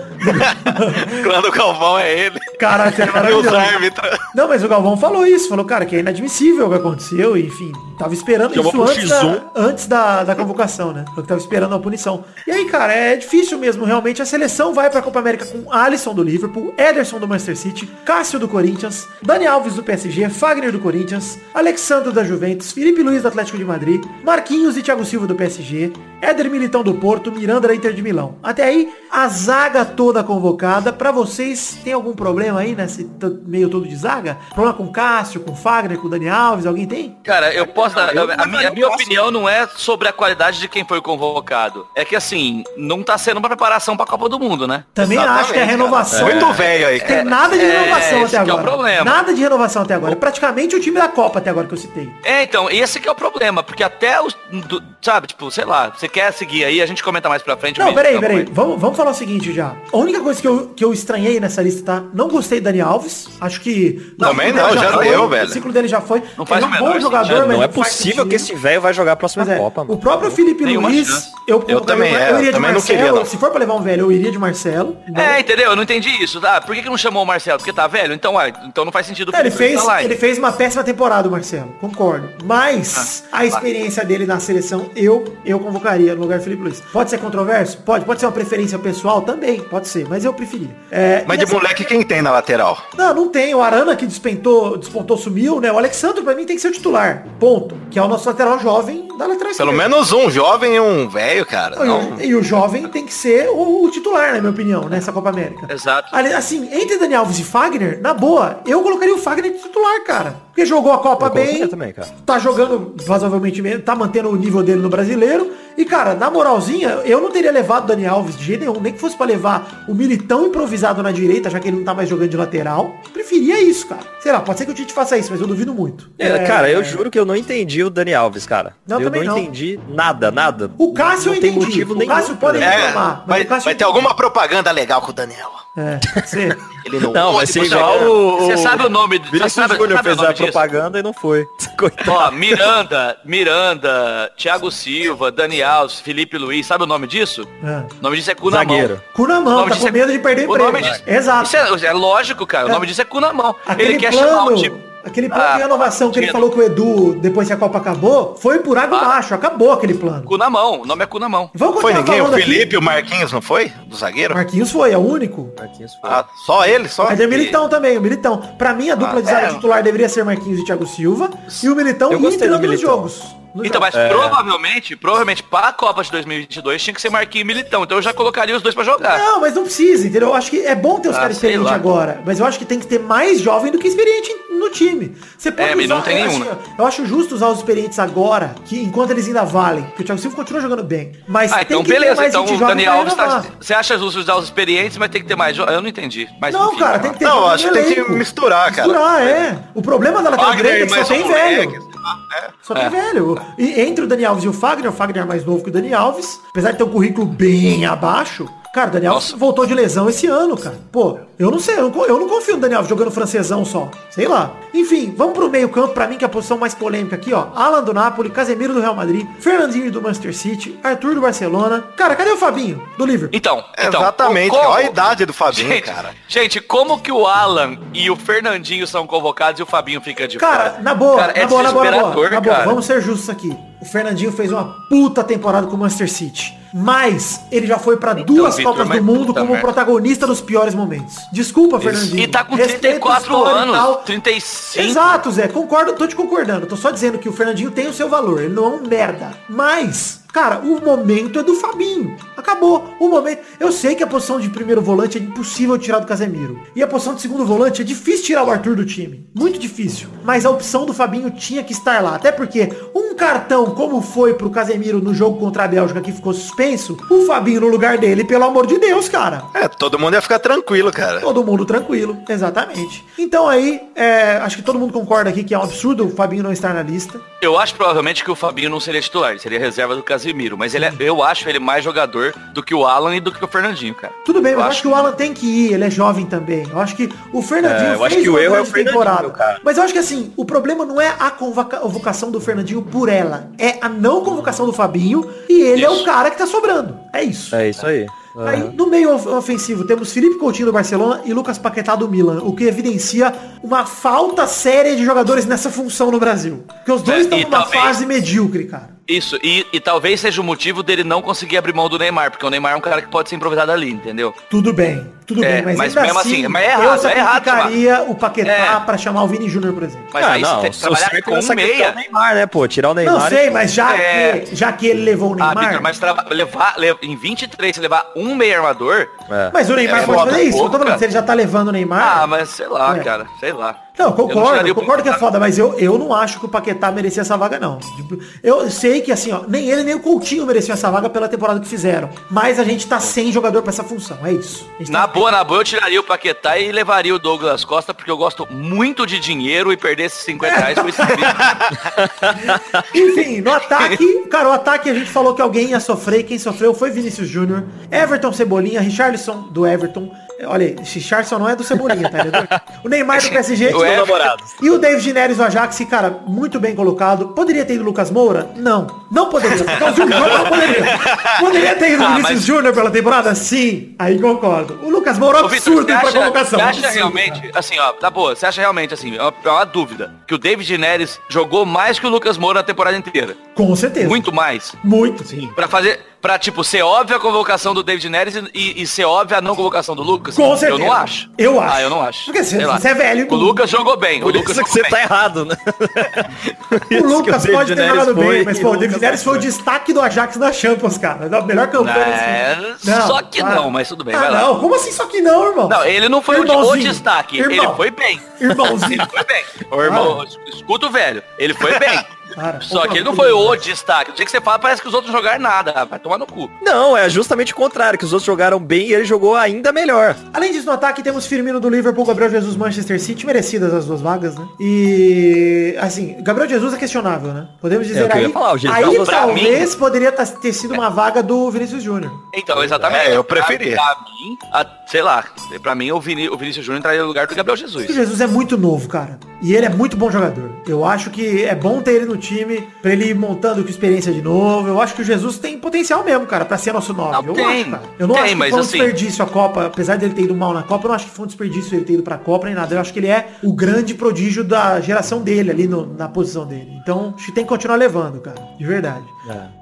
S7: Clã do Calvão é ele.
S4: Caraca, é
S7: E os
S4: maravilhoso.
S7: árbitros.
S4: Não, mas o Galvão falou isso, falou, cara, que é inadmissível o que aconteceu, enfim, tava esperando
S6: Chamou
S4: isso
S6: pro
S4: antes, da,
S6: X1.
S4: antes da, da convocação, né? Tava esperando a punição. E aí, cara, é difícil mesmo, realmente, a seleção vai pra Copa América com Alisson do Liverpool, Ederson do Manchester City, Cássio do Corinthians, Dani Alves do PSG, Fagner do Corinthians, Alexandre da Juventus, Felipe Luiz do Atlético de Madrid, Marquinhos e Thiago Silva do PSG, Éder Militão do Porto, Miranda da Inter de Milão. Até aí, a zaga toda convocada. Pra vocês, tem algum problema aí nesse meio todo de zaga? Problema com Cássio, com Fagner, com Dani Alves? Alguém tem?
S3: Cara, eu posso dar.
S6: eu-
S3: a minha, a minha opinião não é sobre a qualidade de quem foi convocado. É que assim, não tá sendo uma preparação pra Copa do Mundo, né?
S4: Também
S7: Exatamente,
S4: acho que é
S7: cara.
S4: renovação.
S7: Muito velho aí,
S4: Tem
S7: cara.
S4: nada de
S3: é,
S4: renovação
S3: esse
S4: até
S3: que é o
S4: agora.
S3: problema.
S4: Nada de renovação até agora. É praticamente o time da Copa até agora que eu citei.
S3: É, então, esse que é o problema, porque até os. do- sabe, tipo, sei lá, você quer seguir aí, a gente comenta mais pra frente. o
S4: Não,
S3: de
S4: peraí, peraí.
S3: aí.
S4: Vamos, vamos falar o seguinte já. A única coisa que eu, que eu estranhei nessa lista, tá? Não gostei do Dani Alves. Acho que... o
S7: Também não,
S4: dele
S7: já
S4: foi,
S7: deu, velho.
S4: O ciclo dele já foi.
S3: Não faz
S4: Ele é
S3: o
S4: um bom jogador, mas
S6: Não é possível que esse velho vai jogar a próxima
S4: é,
S6: Copa,
S4: o
S6: mano.
S4: próprio Felipe
S3: Nenhuma
S4: Luiz,
S3: chance.
S4: eu,
S7: Eu também,
S4: eu,
S7: é,
S4: iria
S7: eu
S4: de
S7: também não
S4: Marcelo.
S7: queria, não.
S4: Se for pra levar um velho, eu iria de Marcelo.
S3: É, entendeu? Eu não entendi isso. Ah, por que, que não chamou o Marcelo? Porque tá velho? Então, ah, então não faz sentido o
S4: É, ele, fez,
S3: tá
S4: ele fez uma péssima temporada, o Marcelo, concordo. Mas
S3: Ah,
S4: a experiência dele na seleção, eu eu convocaria no lugar do Felipe Luiz. Pode ser controverso? Pode. Pode ser uma preferência pessoal? Também, pode ser. Mas eu preferia. É,
S7: Mas
S4: e
S7: de
S4: assim-
S7: moleque quem tem na lateral?
S4: Não, não tem. O Arana que despentou, despontou, sumiu, né? O Alexandre, pra mim, tem que ser o titular. Ponto. Que é o nosso lateral jovem da lateral
S7: Pelo
S4: esquerda.
S7: menos um jovem e um velho, cara.
S4: Não,
S7: Não.
S4: E, o jovem tem que ser o, o titular, na minha opinião, nessa Copa América.
S3: Exato.
S4: Ali, Assim, entre Dani Alves e Fagner, na boa, eu colocaria o Fagner de titular, cara. Porque jogou a Copa bem,
S6: também, cara.
S4: tá jogando razoavelmente bem, tá mantendo o nível dele no brasileiro. E, cara, na moralzinha, eu não teria levado o Dani Alves de jeito nenhum, nem que fosse pra levar o Militão improvisado na direita, já que ele não tá mais jogando de lateral. Preferia isso, cara. Sei lá, pode ser que o Tite faça isso, mas eu duvido muito.
S6: É, cara, eu
S4: É,
S6: juro que eu não entendi o Dani Alves, cara.
S4: Não,
S6: eu
S4: também
S6: não,
S4: não.
S6: entendi nada, nada.
S4: O Cássio
S6: não
S4: eu
S6: tem
S4: entendi.
S6: motivo
S4: O
S6: nenhum.
S4: Cássio pode
S6: cara.
S7: É,
S4: reclamar, mas
S7: vai,
S4: o Cássio
S7: vai ter alguma propaganda legal com o Daniel.
S4: É, ser.
S7: Ele não,
S6: Não, vai
S7: pode
S6: ser igual o...
S3: Você sabe o nome do-
S6: Vinícius
S3: você sabe-
S6: Júnior
S3: sabe o
S6: fez
S3: nome
S6: a
S3: disso?
S6: propaganda e não foi. *laughs* Coitado.
S3: Ó, Miranda, Miranda, Thiago Silva, Dani Alves, Felipe Luiz, sabe o nome disso?
S4: É.
S3: O nome disso é cu na mão.
S4: Cu na
S3: O
S4: mão,
S3: nome
S4: tá
S3: disso
S4: com medo de perder
S3: o
S4: emprego.
S3: nome disso-
S4: Exato.
S3: Isso é, é lógico, cara. O nome disso é cu na mão.
S4: Aquele
S3: Ele quer
S4: plano,
S3: chamar o time.
S4: Aquele plano
S3: Ah,
S4: de renovação que ele falou com o Edu depois que a Copa acabou, foi por água
S3: Ah.
S4: abaixo, acabou aquele plano.
S3: Cu na mão. O nome é cu na mão.
S4: Vamos
S7: Foi ninguém? O
S4: falando aqui.
S7: Felipe, o Marquinhos, não foi? Do zagueiro?
S4: Marquinhos foi, é o único.
S6: Marquinhos foi.
S7: Ah, só ele? Só?
S4: Mas é o Militão também, o Militão. Pra mim, a dupla
S7: Ah,
S4: de zaga
S3: é.
S4: titular deveria ser Marquinhos e Thiago Silva. E o Militão
S6: Eu
S4: ia entrando nos jogos. Nos
S3: Então,
S4: jogos.
S3: mas provavelmente, provavelmente, para a Copa de 2022 tinha que ser Marquinhos e Militão. Então eu já colocaria os dois pra jogar.
S4: Não, mas não precisa, entendeu? Eu acho que é bom ter os
S3: Ah,
S4: caras experientes agora. Mas eu acho que tem que ter mais jovem do que experiente no time. Você pode
S3: É, mas não tem
S4: eu
S3: nenhum,
S4: acho-
S3: né?
S4: Eu acho justo usar os experientes agora, que enquanto eles ainda valem. Porque o Thiago Silva continua jogando bem. Mas
S3: Ah,
S4: tem
S3: então
S4: que ter
S3: beleza.
S4: mais
S3: Então
S4: gente
S3: o
S4: jovem
S3: Dani
S4: pra
S3: Alves tá. Você acha justo usar os experientes, mas tem que ter mais. Eu não entendi. Mas,
S4: Não,
S3: enfim,
S4: cara, tem que ter
S7: Não,
S4: jovem
S7: acho
S4: no
S7: que tem que misturar, cara.
S4: Misturar, é. O problema da lateral direita é que só tem velho.
S7: É.
S4: Só tem velho. E entre o Dani Alves e o Fagner, o Fagner é mais novo que o Dani Alves, apesar de ter um currículo bem abaixo. Cara, o Dani Alves
S3: Nossa.
S4: voltou de lesão esse ano, cara. Pô, eu não sei, eu não, eu não confio no Dani Alves jogando francesão só. Sei lá. Enfim, vamos pro meio campo, pra mim, que é a posição mais polêmica aqui, ó. Alan do Napoli, Casemiro do Real Madrid, Fernandinho do Manchester City, Arthur do Barcelona. Cara, cadê o Fabinho, do Liverpool?
S3: Então, então
S7: Exatamente,
S3: como-
S7: olha a idade do Fabinho,
S3: gente,
S7: cara.
S3: Gente, como que o Alan e o Fernandinho são convocados e o Fabinho fica de
S4: Cara,
S3: fora?
S4: na boa,
S3: Cara, é
S4: na boa, na boa, na boa, na boa,
S3: cara.
S4: vamos ser justos aqui. O Fernandinho fez uma puta temporada com o Manchester City. Mas ele já foi pra duas
S3: Vitor,
S4: Copas do Mundo como
S3: merda.
S4: protagonista dos piores momentos. Desculpa, Fernandinho.
S3: E tá com
S4: Respeito
S3: 34
S4: a história e
S3: anos,
S4: tal.
S3: 35.
S4: Exato, Zé. Concordo, tô te concordando. Tô só dizendo que o Fernandinho tem o seu valor. Ele não é um merda. Mas, cara, o momento é do Fabinho. Acabou. O momento. Eu sei que a posição de primeiro volante é impossível tirar do Casemiro. E a posição de segundo volante é difícil tirar o Arthur do time. Muito difícil. Mas a opção do Fabinho tinha que estar lá. Até porque um cartão, como foi pro Casemiro no jogo contra a Bélgica que ficou suspenso, o Fabinho no lugar dele, pelo amor de Deus, cara.
S7: É, todo mundo ia ficar tranquilo, cara.
S4: Todo mundo tranquilo, exatamente. Então aí, é, acho que todo mundo concorda aqui que é um absurdo o Fabinho não estar na lista.
S3: Eu acho provavelmente que o Fabinho não seria titular, ele seria reserva do Casimiro. Mas ele é- eu acho ele mais jogador do que o Alan e do que o Fernandinho, cara.
S4: Tudo bem,
S3: Eu
S4: mas eu
S3: acho
S4: acho que o Alan tem que ir, ele é jovem também. Eu acho que o Fernandinho
S6: É, eu acho
S4: fez
S6: que o
S4: uma
S6: erro é o
S4: temporada.
S6: cara.
S4: Mas eu acho que assim, o problema não é a convoca- convocação do Fernandinho por ela, é a não convocação do Fabinho e ele é
S3: Isso.
S4: o cara que tá sobrando. É isso.
S6: É isso aí.
S4: Aí, no meio of- ofensivo, temos Felipe Coutinho do Barcelona e Lucas Paquetá do Milan, o que evidencia uma falta séria de jogadores nessa função no Brasil. Porque os dois
S3: É,
S4: estão numa
S3: talvez-
S4: fase medíocre, cara.
S3: Isso, e, e talvez seja o motivo dele não conseguir abrir mão do Neymar, porque o Neymar é um cara que pode ser improvisado ali, entendeu?
S4: Tudo bem, tudo
S3: É,
S4: bem, mas,
S3: mas
S4: ainda
S3: mesmo
S4: assim,
S3: assim, mas é
S4: eu
S3: errado, é errado,
S4: o Paquetá
S3: É.
S4: pra chamar o Vini Júnior, por exemplo.
S3: Mas
S6: ah,
S3: aí
S6: não,
S3: você tem que trabalhar com um meia.
S6: o Neymar, né, pô? Tirar o
S4: Não
S6: Neymar.
S4: sei, mas já,
S3: É.
S4: que, já que ele levou o
S3: Ah,
S4: Neymar...
S3: Victor, mas levar, le- em 23, você levar um meio armador.
S6: É.
S4: Mas o Neymar
S3: É
S4: pode fazer isso. Eu tô falando, se ele já tá levando o Neymar...
S3: Ah, mas sei lá,
S4: É.
S3: cara, sei lá.
S4: Não,
S3: Eu não
S4: concordo,
S3: o
S4: concordo que é foda, mas eu, eu não acho que o Paquetá merecia essa vaga, não. Eu sei que, assim, ó, nem ele nem o Coutinho mereciam essa vaga pela temporada que fizeram. Mas a gente tá sem jogador pra essa função, é isso. Gente
S3: Na
S4: tá-
S3: boa, na boa, eu tiraria o Paquetá e levaria o Douglas Costa, porque eu gosto muito de dinheiro e perder esses 50 reais com esse. *laughs*
S4: Enfim, no ataque, cara, o ataque a gente falou que alguém ia sofrer, quem sofreu foi Vinícius Júnior, Everton Cebolinha, Richarlison do Everton. Olha aí, Richarlison não é do Cebolinha, tá ligado? O Neymar do PSG. *laughs*
S3: O
S6: namorados.
S4: E o David Neres do Ajax, cara, muito bem colocado. Poderia ter ido o Lucas Moura? Não. Não poderia. Por causa jogo, não poderia. Poderia ter ido o
S3: Ah,
S4: Vinícius
S3: mas-
S4: Júnior pela temporada? Sim. Aí concordo. O Lucas Moura é um
S3: Vitor,
S4: absurdo pra
S3: acha,
S4: convocação.
S3: você acha
S4: Absurdo,
S3: realmente,
S4: cara.
S3: assim, ó, tá boa, você acha realmente, assim, é uma, é uma dúvida, que o David Neres jogou mais que o Lucas Moura na temporada inteira?
S4: Com certeza.
S3: Muito mais.
S4: Muito, sim.
S3: Pra fazer, pra, tipo, ser óbvia a convocação do David Neres e, e ser óbvia a não convocação do Lucas?
S4: Com certeza.
S3: Eu não acho.
S4: Eu acho.
S3: Ah, eu não acho.
S4: Porque você- você é velho.
S3: O Lucas jogou bem. O
S6: Por
S3: Lucas
S6: isso que você
S3: bem.
S6: tá errado, né? *laughs*
S4: O Lucas pode ter jogado bem, mas pô, o David
S6: Neres
S4: foi o destaque do Ajax da Champions, cara. Da melhor campanha.
S3: É,
S4: assim.
S3: só que
S4: para.
S3: não, mas tudo bem,
S4: Ah,
S3: vai lá.
S4: não, como assim só que não, irmão?
S3: Não, ele não foi o, o destaque.
S4: Irmão.
S3: Ele foi bem.
S4: Irmãozinho. *laughs*
S3: Ele foi bem. Ô, irmão, escuta o velho. Ele foi bem.
S4: Para,
S3: Só que ele não foi o destaque. Do jeito que você fala, parece que os outros não jogaram nada. Vai tomar no cu.
S6: Não, é justamente o contrário, que os outros jogaram bem e ele jogou ainda melhor.
S4: Além disso, no ataque temos Firmino do Liverpool, Gabriel Jesus Manchester City, merecidas as duas vagas, né? E assim, Gabriel Jesus é questionável, né? Podemos dizer
S6: É que eu
S4: aí.
S6: ia falar, o Jesus-
S4: aí talvez poderia tá- ter sido uma vaga do Vinícius Júnior.
S3: Então, exatamente.
S7: É, eu preferia.
S3: Pra, pra mim, a- sei lá, pra mim o, Vini, o Vinícius Júnior entraria no lugar do Gabriel Jesus.
S4: O Jesus é muito novo, cara. E ele é muito bom jogador. Eu acho que é bom ter ele no time, pra ele ir montando com experiência de novo. Eu acho que o Jesus tem potencial mesmo, cara, pra ser nosso 9.
S3: Não,
S4: eu
S3: tem.
S4: acho, cara. Eu não
S3: Tem,
S4: acho que
S3: mas
S4: foi um
S3: assim-
S4: desperdício a Copa, apesar dele ter ido mal na Copa, eu não acho que foi um desperdício ele ter ido pra Copa nem nada. Eu acho que ele é o grande prodígio da geração dele ali no- na posição dele. Então, acho que tem que continuar levando, cara. De verdade.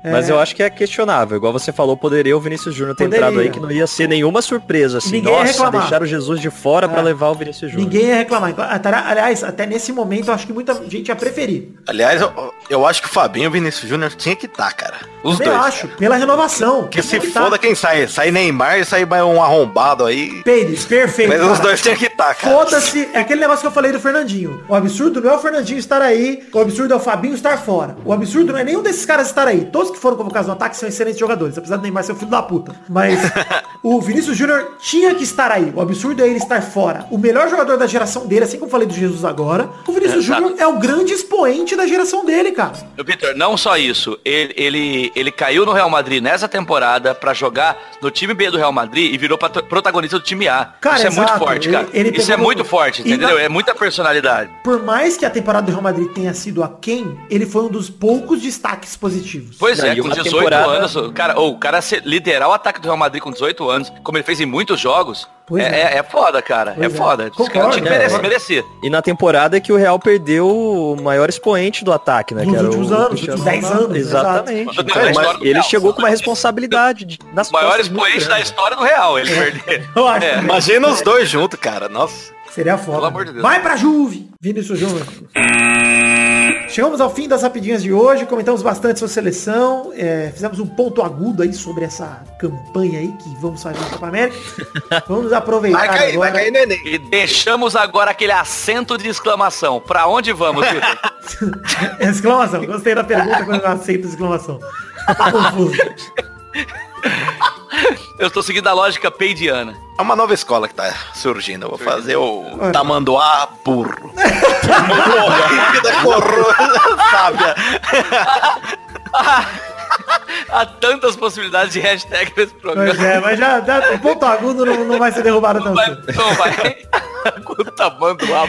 S4: É.
S6: Mas eu acho que é questionável. Igual você falou, poderia o Vinícius Júnior ter
S4: Poderia.
S6: entrado aí, que não ia ser nenhuma surpresa, assim.
S4: Ninguém
S6: Nossa,
S4: reclamar.
S6: deixaram o Jesus de fora pra
S4: É.
S6: levar o Vinícius Júnior.
S4: Ninguém ia reclamar. Então, Aliás, até nesse momento, eu acho que muita gente ia preferir.
S7: Aliás, eu, eu acho que o Fabinho e o Vinícius Júnior tinha que estar, cara. Os
S4: Também
S7: dois.
S4: acho, pela renovação.
S7: Que se
S4: Tá.
S7: foda quem sai. Sai Neymar e sai um arrombado aí.
S4: Peides, perfeito.
S7: Mas os
S4: cara.
S7: dois tinham que estar, cara.
S4: Foda-se, é aquele negócio que eu falei do Fernandinho. O absurdo não é o Fernandinho estar aí, o absurdo é o Fabinho estar fora. O absurdo não é nenhum desses caras estar aí. Todos que foram convocados no ataque são excelentes jogadores, apesar do Neymar ser o filho da puta. Mas *laughs* o Vinícius Júnior tinha que estar aí. O absurdo é ele estar fora. O melhor jogador da geração dele, assim como eu falei do Jesus agora, o Vinícius
S3: Exato.
S4: Júnior é o grande expoente da geração dele, cara.
S3: Ô, Vitor, não só isso, ele, ele, ele caiu no Real Madrid nessa temporada pra jogar no time B do Real Madrid e virou protagonista do time A.
S4: Cara,
S3: Isso é muito
S4: exato.
S3: forte,
S4: Ele-
S3: cara.
S4: ele
S3: Isso é muito forte, entendeu?
S4: na-
S3: É muita personalidade.
S4: Por mais que a temporada do Real Madrid tenha sido aquém, ele foi um dos poucos destaques positivos.
S3: Pois
S6: Não,
S3: é, com
S6: uma
S3: 18
S6: temporada-
S3: anos, o cara, ou o cara liderar o ataque do Real Madrid com 18 anos, como ele fez em muitos jogos,
S4: Pois
S3: é,
S4: é.
S3: é- é foda, cara.
S4: Pois
S3: é
S4: é.
S3: foda. Cara
S4: Concordo,
S3: tinha que
S6: é.
S3: merecer, merecer.
S6: E na temporada que o Real perdeu o maior expoente do ataque, né?
S4: Nos
S6: que era
S4: últimos
S6: o
S4: anos, últimos 10
S6: Ronaldo.
S4: anos,
S6: Exatamente. Então, mas ele
S3: Real,
S6: chegou com uma responsabilidade de, nas
S3: Maior expoente da história do Real, ele perdeu. *laughs*
S4: Eu acho.
S3: É.
S7: Imagina os dois juntos, cara. Nossa.
S4: Seria foda.
S3: Pelo amor de Deus.
S4: Vai pra Juve! Vinícius Júnior. Chegamos ao fim das rapidinhas de hoje, comentamos bastante sobre seleção, é, fizemos um ponto agudo aí sobre essa campanha aí que vamos fazer na Copa América. *laughs* Vamos aproveitar
S7: Vai cair,
S4: agora.
S7: vai cair neném.
S3: E deixamos agora aquele acento de exclamação. Pra onde vamos, Vitor? *laughs*
S4: exclamação. Gostei da pergunta quando eu aceito exclamação. Tô confuso. *laughs* *laughs*
S3: Eu estou seguindo a lógica peidiana.
S7: É uma nova escola que tá surgindo. Eu vou fazer o tamanduá burro. *laughs* Corrida sábia. *laughs*
S3: Há tantas possibilidades de hashtag nesse programa.
S4: Pois é, mas já dá, o ponto agudo não, não vai ser derrubado tão
S3: Vai, não vai. *laughs*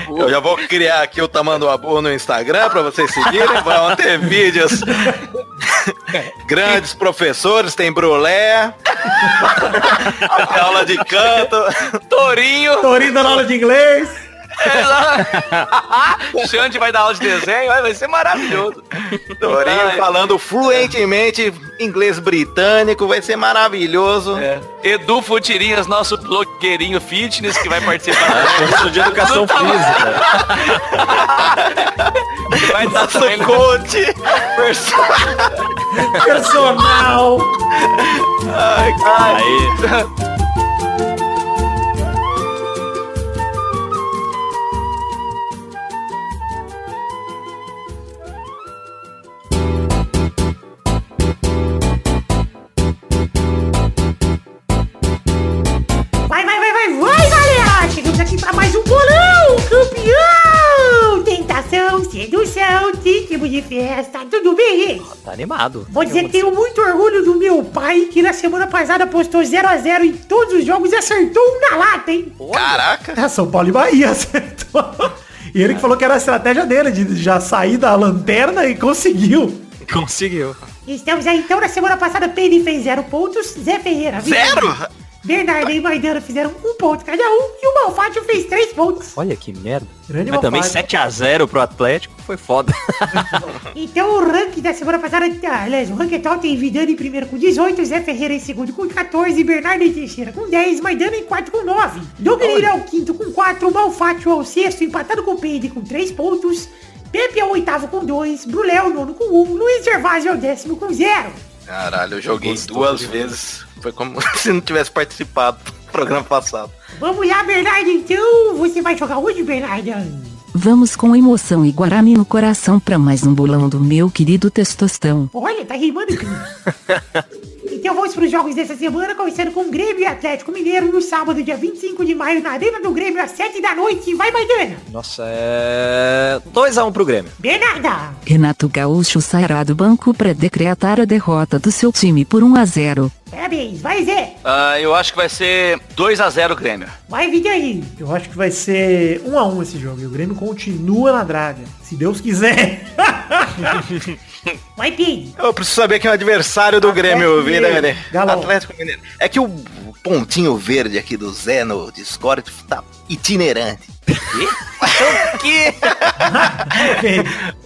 S3: O.
S7: Eu já vou criar aqui o tamanduá burro no Instagram pra vocês seguirem. Vão ter vídeos. *laughs* Grandes professores, tem brulé. *laughs* Aula de canto.
S3: Tourinho.
S4: Torinho dando aula de inglês. *laughs*
S3: Xande vai dar aula de desenho. Vai, ser maravilhoso.
S7: Torinho
S3: Ai,
S7: falando fluentemente inglês britânico, vai ser maravilhoso.
S3: é. Edu Futirinhas, nosso blogueirinho fitness que vai participar. *laughs*
S6: Curso de educação
S3: Tá
S6: física.
S3: vai estar
S7: Nosso
S3: também no
S7: coach.
S4: Personal.
S6: Aí, *laughs* animado.
S8: Vou dizer que tenho muito orgulho do meu pai, que na semana passada postou 0x0 em todos os jogos e acertou um na lata, hein?
S7: Caraca.
S4: É, São Paulo e Bahia *laughs* acertou. E ele que falou que era a estratégia dele, de já sair da lanterna e conseguiu.
S6: Conseguiu.
S8: Estamos aí então, na semana passada, Peide fez 0 pontos, Zé Ferreira. viu?
S7: Zero?
S8: Bernardo e Maidana fizeram um ponto cada um e o Malfátio fez três pontos.
S6: Olha que merda.
S4: Grande
S6: Mas também
S4: Malfátio.
S6: 7x0 pro Atlético foi foda. *laughs*
S8: Então o ranking da semana passada, ah, aliás, o ranking atual tem Vidani em primeiro com 18, Zé Ferreira em segundo com 14, Bernardo em terceiro com 10, Maidana em quarto com 9, Dominir é o quinto com 4, Malfátio é o sexto, empatado com o Peide com 3 pontos, Pepe é o oitavo com 2, Brulé é o nono com 1, Luiz Gervásio é o décimo com 0.
S7: Caralho, eu joguei
S6: Gostou
S7: duas
S6: de-
S7: vezes. Foi como *laughs* se não tivesse participado do programa passado.
S8: Vamos lá, Bernardo, então, você vai jogar hoje, Bernardo?
S5: Vamos com emoção e Guarani no coração pra mais um bolão do meu querido Testostão.
S8: Olha, tá rimando. *laughs* Então vamos para os jogos dessa semana, começando com Grêmio e Atlético Mineiro no sábado, dia 25 de maio, na Arena do Grêmio, às 7 da noite. Vai, Maidana!
S6: Nossa, é... 2x1 pro Grêmio.
S8: Bernarda!
S5: Renato Gaúcho sairá do banco pra decretar a derrota do seu time por 1 a 0.
S8: Parabéns! Vai, Zé!
S3: Ah, eu acho que vai ser 2x0 Grêmio.
S8: Vai, Vidani!
S4: Eu acho que vai ser 1 a 1 esse jogo. E o Grêmio continua na draga. Se Deus quiser. *laughs*
S8: Vai, Pedro!
S7: Eu preciso saber quem é o adversário do
S4: Atlético
S7: Grêmio,
S4: Mineiro.
S7: Vidani.
S4: Galão.
S7: Atlético Mineiro. É que o pontinho verde aqui do Zé no Discord tá itinerante.
S3: O quê? *laughs*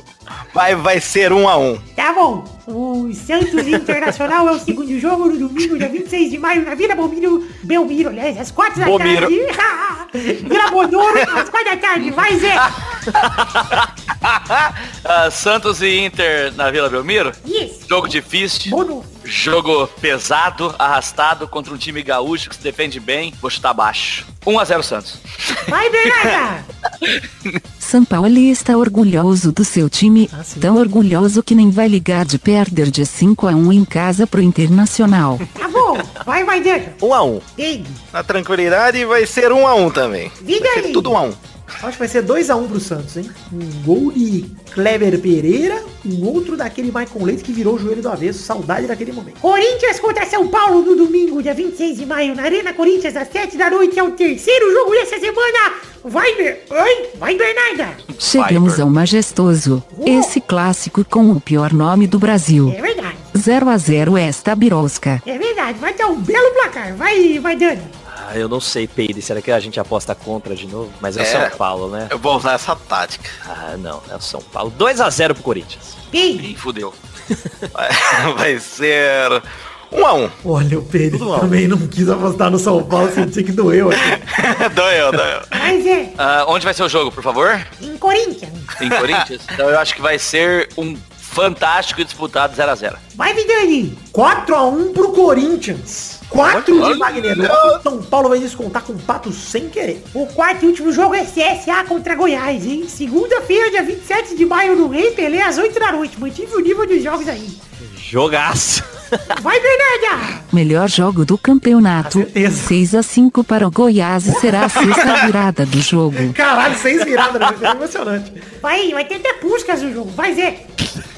S7: Vai, vai ser um a um.
S8: Tá bom! O Santos Internacional é o segundo jogo no domingo, dia 26 de maio, na Vila Belmiro, Belmiro, aliás, às 4 da
S3: Belmiro.
S8: tarde. *laughs* Vila Bodoro, às 4 da tarde. Vai, Zé! *laughs*
S3: Ah, Santos e Inter na Vila Belmiro.
S8: Isso!
S3: Jogo difícil.
S8: Bono!
S3: Jogo pesado, arrastado contra um time gaúcho que se defende bem. Vou chutar baixo. 1x0 Santos.
S8: Vai, Bernarda! *laughs*
S5: São Paulo está orgulhoso do seu time, tão orgulhoso que nem vai ligar de perder de 5 a 1 em casa pro Internacional.
S8: Tá bom! Vai, Maidana!
S6: 1x1.
S8: Pedro!
S7: Na tranquilidade vai ser um a um também.
S8: Diga
S7: Vai ser
S8: aí.
S7: tudo um a um.
S4: Acho que vai ser 2x1 pro Santos, hein? Um gol de Kleber Pereira, um outro daquele Michael Leite que virou o joelho do avesso. Saudade daquele momento.
S8: Corinthians contra São Paulo no domingo, dia 26 de maio, na Arena Corinthians, às 7 da noite. É o terceiro jogo dessa semana. Vai, Ber... Oi? Vai, Bernarda.
S5: Chegamos ao majestoso, esse clássico com o pior nome do Brasil.
S8: É verdade.
S5: 0 a 0 esta birosca.
S8: É verdade. Vai dar um belo placar. Vai, vai, Dani.
S6: Ah, eu não sei, Peide. Será que a gente aposta contra de novo? Mas é o
S7: É.
S6: São Paulo, né?
S7: Eu vou usar essa tática.
S6: Ah, não. É o São Paulo. 2x0 pro Corinthians.
S8: Pedro.
S3: Ih, fudeu.
S7: Vai, *laughs* vai ser um a um.
S4: Olha, o Pedro também não quis apostar no São Paulo, sentia que doeu aqui. *laughs*
S7: doeu, doeu.
S8: Vai, Zé.
S3: Ah, onde vai ser o jogo, por favor?
S8: Em Corinthians.
S3: Em Corinthians? *laughs* então eu acho que vai ser um fantástico e disputado 0x0.
S8: Vai, Vidani.
S4: 4x1 pro Corinthians. 4 de. Wagner. São Paulo vai descontar com o Pato sem querer.
S8: O quarto e último jogo é CSA contra Goiás, hein? Segunda-feira, dia 27 de maio, no Rei Pelé, às 8 da noite. Mantive o nível dos jogos aí.
S6: Jogaço. *laughs*
S8: Vai, Bernarda.
S5: Melhor jogo do campeonato.
S4: Com certeza.
S5: 6 a 5 para o Goiás e será a *laughs* sexta virada do jogo.
S4: Caralho, seis viradas, né? é emocionante.
S8: Vai, vai ter até puscas no jogo. Vai, Zé.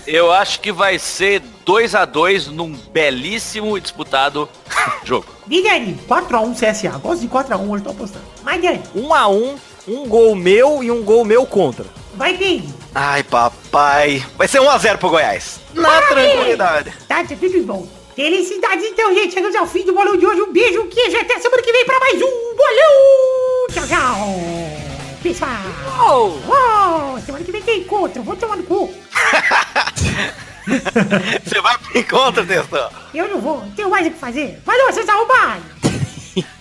S3: Eu acho que vai ser 2x2 num belíssimo e disputado *laughs* jogo.
S8: Vidani.
S4: 4x1 CSA. Gosto de 4x1, hoje tô apostando.
S8: Vai, Dani.
S6: 1x1, um gol meu e um gol meu contra.
S8: Vai, Pedro.
S7: Ai, papai. Vai ser um a zero pro Goiás. Na tranquilidade.
S8: Tá, tá tudo bom. Felicidades então, gente. Chegamos ao fim do bolão de hoje. Um beijo, queijo. Até semana que vem pra mais um bolão. Tchau, tchau. Pessoal. Oh, semana que vem tem encontro. Vou tomar no cu. *laughs*
S7: Você vai pro encontro, Testão.
S8: Eu não vou. Tenho mais o que fazer. Falou, seus arrombados.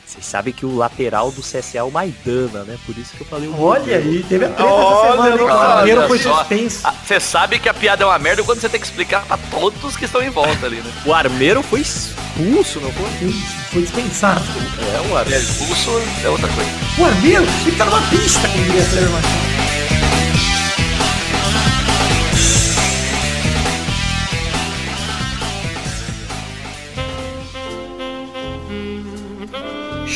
S6: Vocês sabem que o lateral do CSA é o Maidana, né? Por isso que eu falei o
S4: Olha aí, teve a treta
S7: Olha,
S4: essa semana, hein? O zagueiro foi suspenso.
S3: Ah, Você sabe que a piada é uma merda quando você tem que explicar pra todos que estão em volta ali, né?
S6: O armeiro foi expulso, não foi?
S4: Foi dispensado.
S6: É, o
S3: É,
S6: armeiro.
S3: expulso é outra coisa.
S4: O Armeiro fica numa pista, como diria Cleber Machado.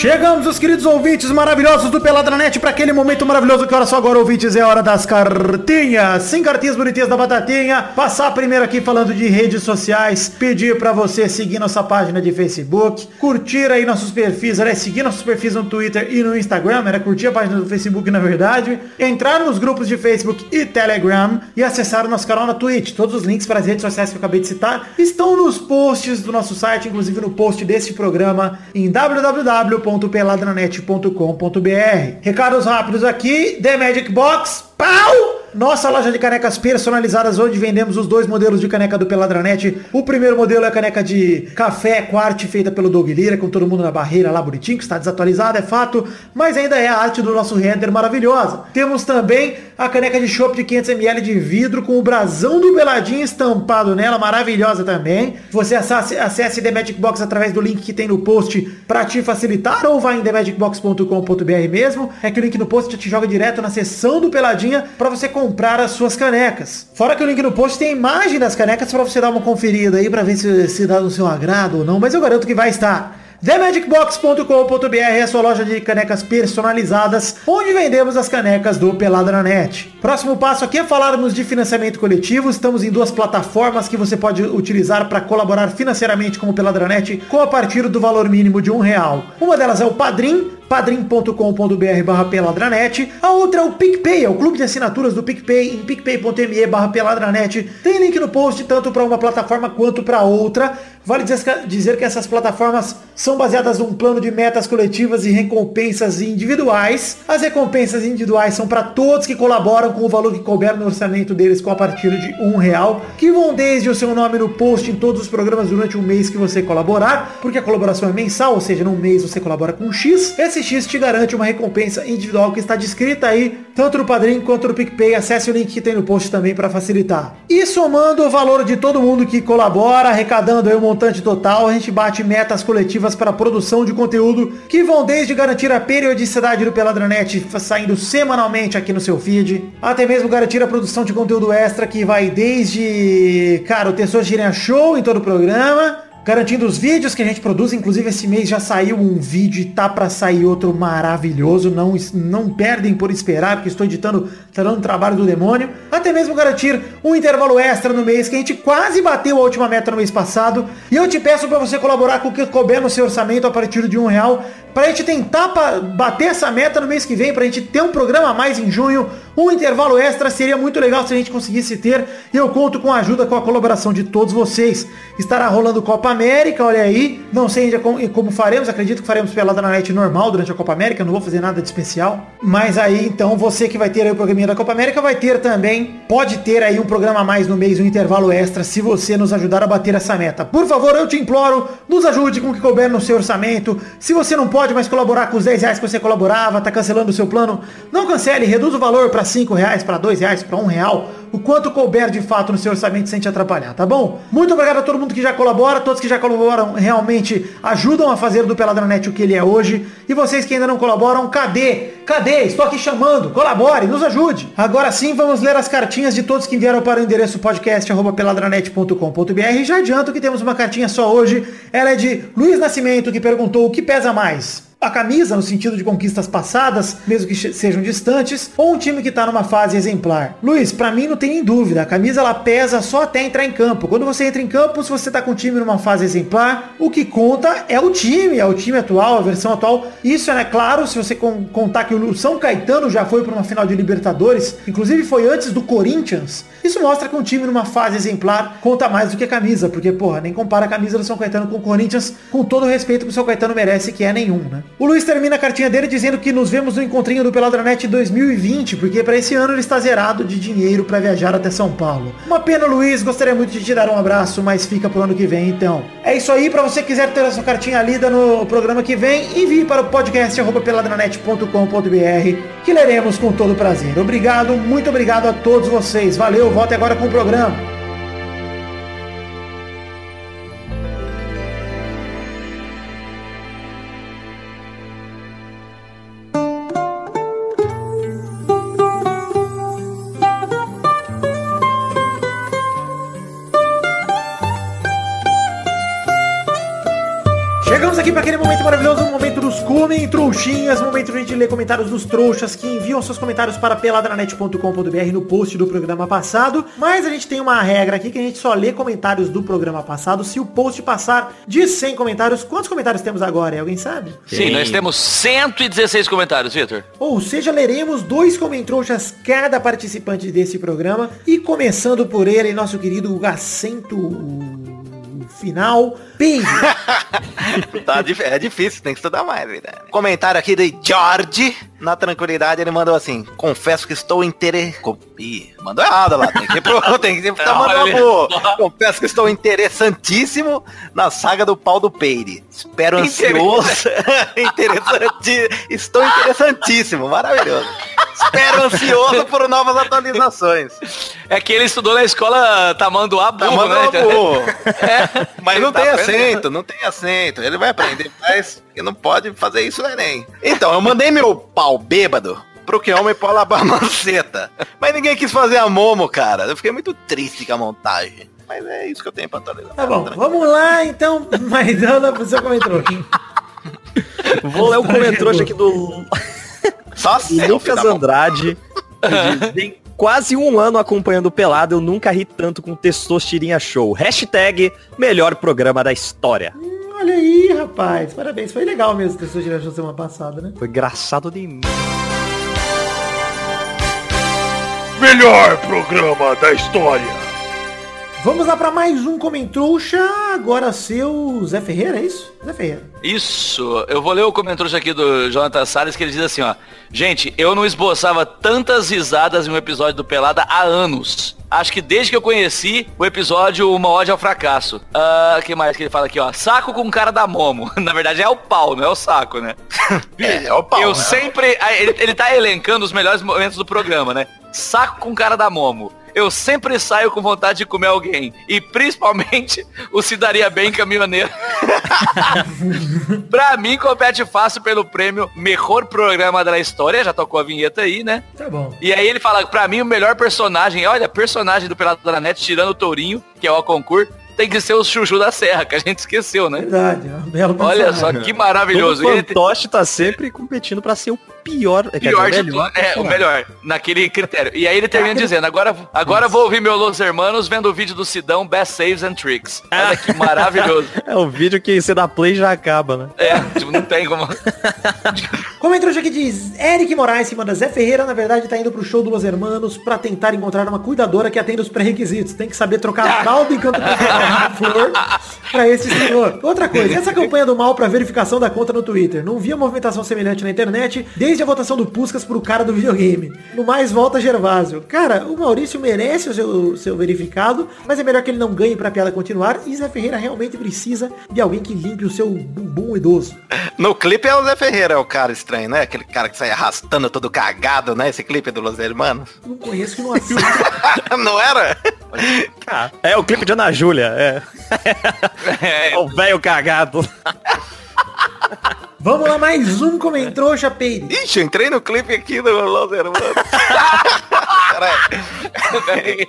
S4: Chegamos, os queridos ouvintes maravilhosos do Peladranet, para aquele momento maravilhoso que, olha só agora, ouvintes, é hora das cartinhas. Sim, cartinhas bonitinhas da Batatinha. Passar primeiro aqui falando de redes sociais, pedir para você seguir nossa página de Facebook, curtir aí nossos perfis, era seguir nossos perfis no Twitter e no Instagram, era curtir a página do Facebook, na verdade, entrar nos grupos de Facebook e Telegram e acessar o nosso canal na Twitch. Todos os links para as redes sociais que eu acabei de citar estão nos posts do nosso site, inclusive no post deste programa em www www.peladranet.com.br. Recados rápidos aqui, The Magic Box, pau! Nossa loja de canecas personalizadas, onde vendemos os dois modelos de caneca do Peladranet. O primeiro modelo é a caneca de café quart feita pelo Doug Lira, com todo mundo na barreira lá bonitinho, que está desatualizada, é fato, mas ainda é a arte do nosso render maravilhosa. Temos também a caneca de chopp de 500ml de vidro, com o brasão do Peladinho estampado nela, maravilhosa também. Você acesse, acesse The Magic Box através do link que tem no post para te facilitar, ou vai em themagicbox.com.br mesmo. É que o link no post te joga direto na seção do Para você comprar as suas canecas. Fora que o link no post tem imagem das canecas para você dar uma conferida aí para ver se, se dá do seu agrado ou não, mas eu garanto que vai estar. TheMagicBox.com.br é a sua loja de canecas personalizadas, onde vendemos as canecas do Pelada na Net. Próximo passo aqui é falarmos de financiamento coletivo. Estamos em duas plataformas que você pode utilizar para colaborar financeiramente com o Peladranet com a partir do valor mínimo de um real. Uma delas é o Padrim, padrim.com.br barra peladranet. A outra é o PicPay, é o clube de assinaturas do PicPay, em picpay.me barra peladranet. Tem link no post tanto para uma plataforma quanto para outra. Vale dizer que essas plataformas são baseadas num plano de metas coletivas e recompensas individuais. As recompensas individuais são para todos que colaboram com o valor que couber no orçamento deles com a partir de um real, que vão desde o seu nome no post em todos os programas durante o mês que você colaborar, porque a colaboração é mensal, ou seja, num mês você colabora com X. Esse X te garante uma recompensa individual que está descrita aí, tanto no Padrim quanto no PicPay. Acesse o link que tem no post também para facilitar. E somando o valor de todo mundo que colabora, arrecadando aí um montante total, a gente bate metas coletivas para a produção de conteúdo que vão desde garantir a periodicidade do Peladranet saindo semanalmente aqui no seu feed, até mesmo garantir a produção de conteúdo extra que vai desde, cara, o Tessor Girinha Show em todo o programa, garantindo os vídeos que a gente produz. Inclusive esse mês já saiu um vídeo e tá para sair outro maravilhoso. Não, não perdem por esperar, porque estou editando, tá dando trabalho do demônio. Até mesmo garantir um intervalo extra no mês, que a gente quase bateu a última meta no mês passado. E eu te peço para você colaborar com o que couber no seu orçamento a partir de um real. Pra gente tentar bater essa meta no mês que vem, pra gente ter um programa a mais em junho, um intervalo extra, seria muito legal se a gente conseguisse ter. E eu conto com a ajuda, com a colaboração de todos vocês. Estará rolando Copa América, olha aí. Não sei ainda como, como faremos, acredito que faremos pelada na net normal durante a Copa América, não vou fazer nada de especial. Mas aí, então, você que vai ter o programinha da Copa América vai ter também, pode ter aí um programa a mais no mês, um intervalo extra, se você nos ajudar a bater essa meta. Por favor, eu te imploro, nos ajude com o que couber no seu orçamento. Se você não pode mais colaborar com os 10 reais que você colaborava, tá cancelando o seu plano, não cancele, reduz o valor para 5 reais, para 2 reais, para 1 real, o quanto couber de fato no seu orçamento sem te atrapalhar, tá bom? Muito obrigado a todo mundo que já colabora, todos que já colaboram realmente ajudam a fazer do Peladranet o que ele é hoje. E vocês que ainda não colaboram, cadê? Cadê? Estou aqui chamando, colabore, nos ajude. Agora sim, vamos ler as cartinhas de todos que enviaram para o endereço podcast.peladranet.com.br. Já adianto que temos uma cartinha só hoje, ela é de Luiz Nascimento, que perguntou o que pesa mais a camisa no sentido de conquistas passadas, mesmo que sejam distantes, ou um time que está numa fase exemplar. Luiz, para mim não tem nem dúvida, a camisa ela pesa só até entrar em campo. Quando você entra em campo, se você está com o time numa fase exemplar, o que conta é o time, é o time atual, a versão atual. Isso é né, claro, se você contar que o São Caetano já foi para uma final de Libertadores, inclusive foi antes do Corinthians. Isso mostra que um time numa fase exemplar conta mais do que a camisa, porque porra, nem compara a camisa do São Caetano com o Corinthians, com todo o respeito que o São Caetano merece, que é nenhum, né? O Luiz termina a cartinha dele dizendo que nos vemos no encontrinho do Peladranet 2020, porque para esse ano ele está zerado de dinheiro para viajar até São Paulo. Uma pena, Luiz, gostaria muito de te dar um abraço, mas fica pro ano que vem então. É isso aí, para você quiser ter a sua cartinha lida no programa que vem, envie para o podcast peladranet.com.br, que leremos com todo prazer. Obrigado, muito obrigado a todos vocês. Valeu, volte agora com o programa. Comem trouxinhas, momento de a gente ler comentários dos trouxas que enviam seus comentários para peladranet.com.br no post do programa passado. Mas a gente tem uma regra aqui que a gente só lê comentários do programa passado se o post passar de 100 comentários. Quantos comentários temos agora? Alguém sabe?
S3: Sim, nós temos 116 comentários, Vitor.
S4: Ou seja, leremos dois comentrouxas cada participante desse programa. E começando por ele, nosso querido acento final, Pedro. *laughs*
S7: Tá é difícil, tem que estudar mais, verdade. Comentário aqui de George. Na tranquilidade, ele mandou assim: Confesso que estou intere... Co- Ih, mandou errado lá. Tem que, pro- *laughs* tem que tá *laughs* mandando pro- Confesso que estou interessantíssimo na saga do pau do Peire. Espero ansioso. Interessante. Estou interessantíssimo, maravilhoso. Espero ansioso por novas atualizações.
S3: É que ele estudou na escola Tamanduá
S7: Tá
S3: Burro, né?
S7: mandando burro. *laughs* Mas não
S3: tá
S7: tem
S3: aprendendo.
S7: acento, não tem acento. Ele vai aprender, mas ele não pode fazer isso no Enem. Então, eu mandei meu pau bêbado pro que homem pau lavar *laughs* maceta. Mas ninguém quis fazer a Momo, cara. Eu fiquei muito triste com a montagem. Mas é isso que eu tenho pra atualizar.
S4: Tá bom, vamos lá então, *laughs* Maidana, pro seu comentrouxa.
S6: Vou ler o comentrouxa aqui do
S7: Só
S6: Lucas. Andrade diz, quase um ano acompanhando o Pelado, eu nunca ri tanto com Testosterinha Show. Hashtag melhor programa da história.
S4: Olha aí, rapaz. Parabéns. Foi legal mesmo ter sua geração semana passada, né?
S6: Foi engraçado de mim.
S9: Melhor programa da história.
S4: Vamos lá pra mais um Comentrouxa. Agora seu Zé Ferreira, é isso? Zé Ferreira.
S3: Isso, eu vou ler o comentário aqui do Jonathan Salles que ele diz assim, ó. Gente, eu não esboçava tantas risadas em um episódio do Pelada há anos. Acho que desde que eu conheci o episódio Uma Ode ao Fracasso. Ah, que mais que ele fala aqui, ó? Saco com cara da Momo. *laughs* Na verdade é o pau, não é o saco, né? *laughs*
S7: É, é o pau.
S3: eu
S7: né?
S3: sempre... Ele, ele tá elencando os melhores momentos do programa, né? Saco com cara da Momo. Eu sempre saio com vontade de comer alguém. E principalmente o se daria bem caminhoneiro. *laughs* pra mim, compete fácil pelo prêmio Melhor Programa da História. Já tocou a vinheta aí, né?
S4: Tá bom.
S3: E aí ele fala, pra mim, o melhor personagem, olha, personagem do Pelado da Net, tirando o Tourinho, que é o concurso, tem que ser o Chuchu da Serra, que a gente esqueceu, né?
S4: Verdade. É um belo
S3: Olha só que maravilhoso.
S6: O
S3: Ele tem-
S6: fantoche tá sempre competindo pra ser o pior.
S3: pior
S6: dizer,
S3: de
S6: melhor
S3: tudo. É, o melhor, naquele critério. E aí ele termina dizendo, agora, agora vou ouvir meu Los Hermanos vendo o vídeo do Sidão, Best Saves and Tricks. Olha que maravilhoso. *laughs*
S6: É o vídeo que você dá play já acaba, né?
S3: É, tipo, não tem como... *laughs*
S4: Comentrouxa aqui diz, Eric Moraes, que manda Zé Ferreira, na verdade, tá indo pro show do Los Hermanos pra tentar encontrar uma cuidadora que atenda os pré-requisitos. Tem que saber trocar a fralda enquanto a flor pra esse senhor. Outra coisa, essa campanha do mal pra verificação da conta no Twitter. Não via movimentação semelhante na internet desde a votação do Puscas pro cara do videogame. No mais, volta Gervásio. Cara, o Maurício merece o seu, seu verificado, mas é melhor que ele não ganhe pra piada continuar. E Zé Ferreira realmente precisa de alguém que limpe o seu bumbum idoso.
S7: No clipe é o Zé Ferreira, é o cara estranho, né? Aquele cara que sai arrastando todo cagado, né? Esse clipe do Los Hermanos.
S4: Não conheço que não assiste. *laughs*
S7: não era?
S6: É o clipe de Ana Júlia, é. *laughs*
S3: É,
S6: O velho cagado. *laughs*
S4: Vamos lá, mais um comentrouxa, Peide.
S7: Ixi, eu entrei no clipe aqui do Los Hermanos. *laughs* peraí.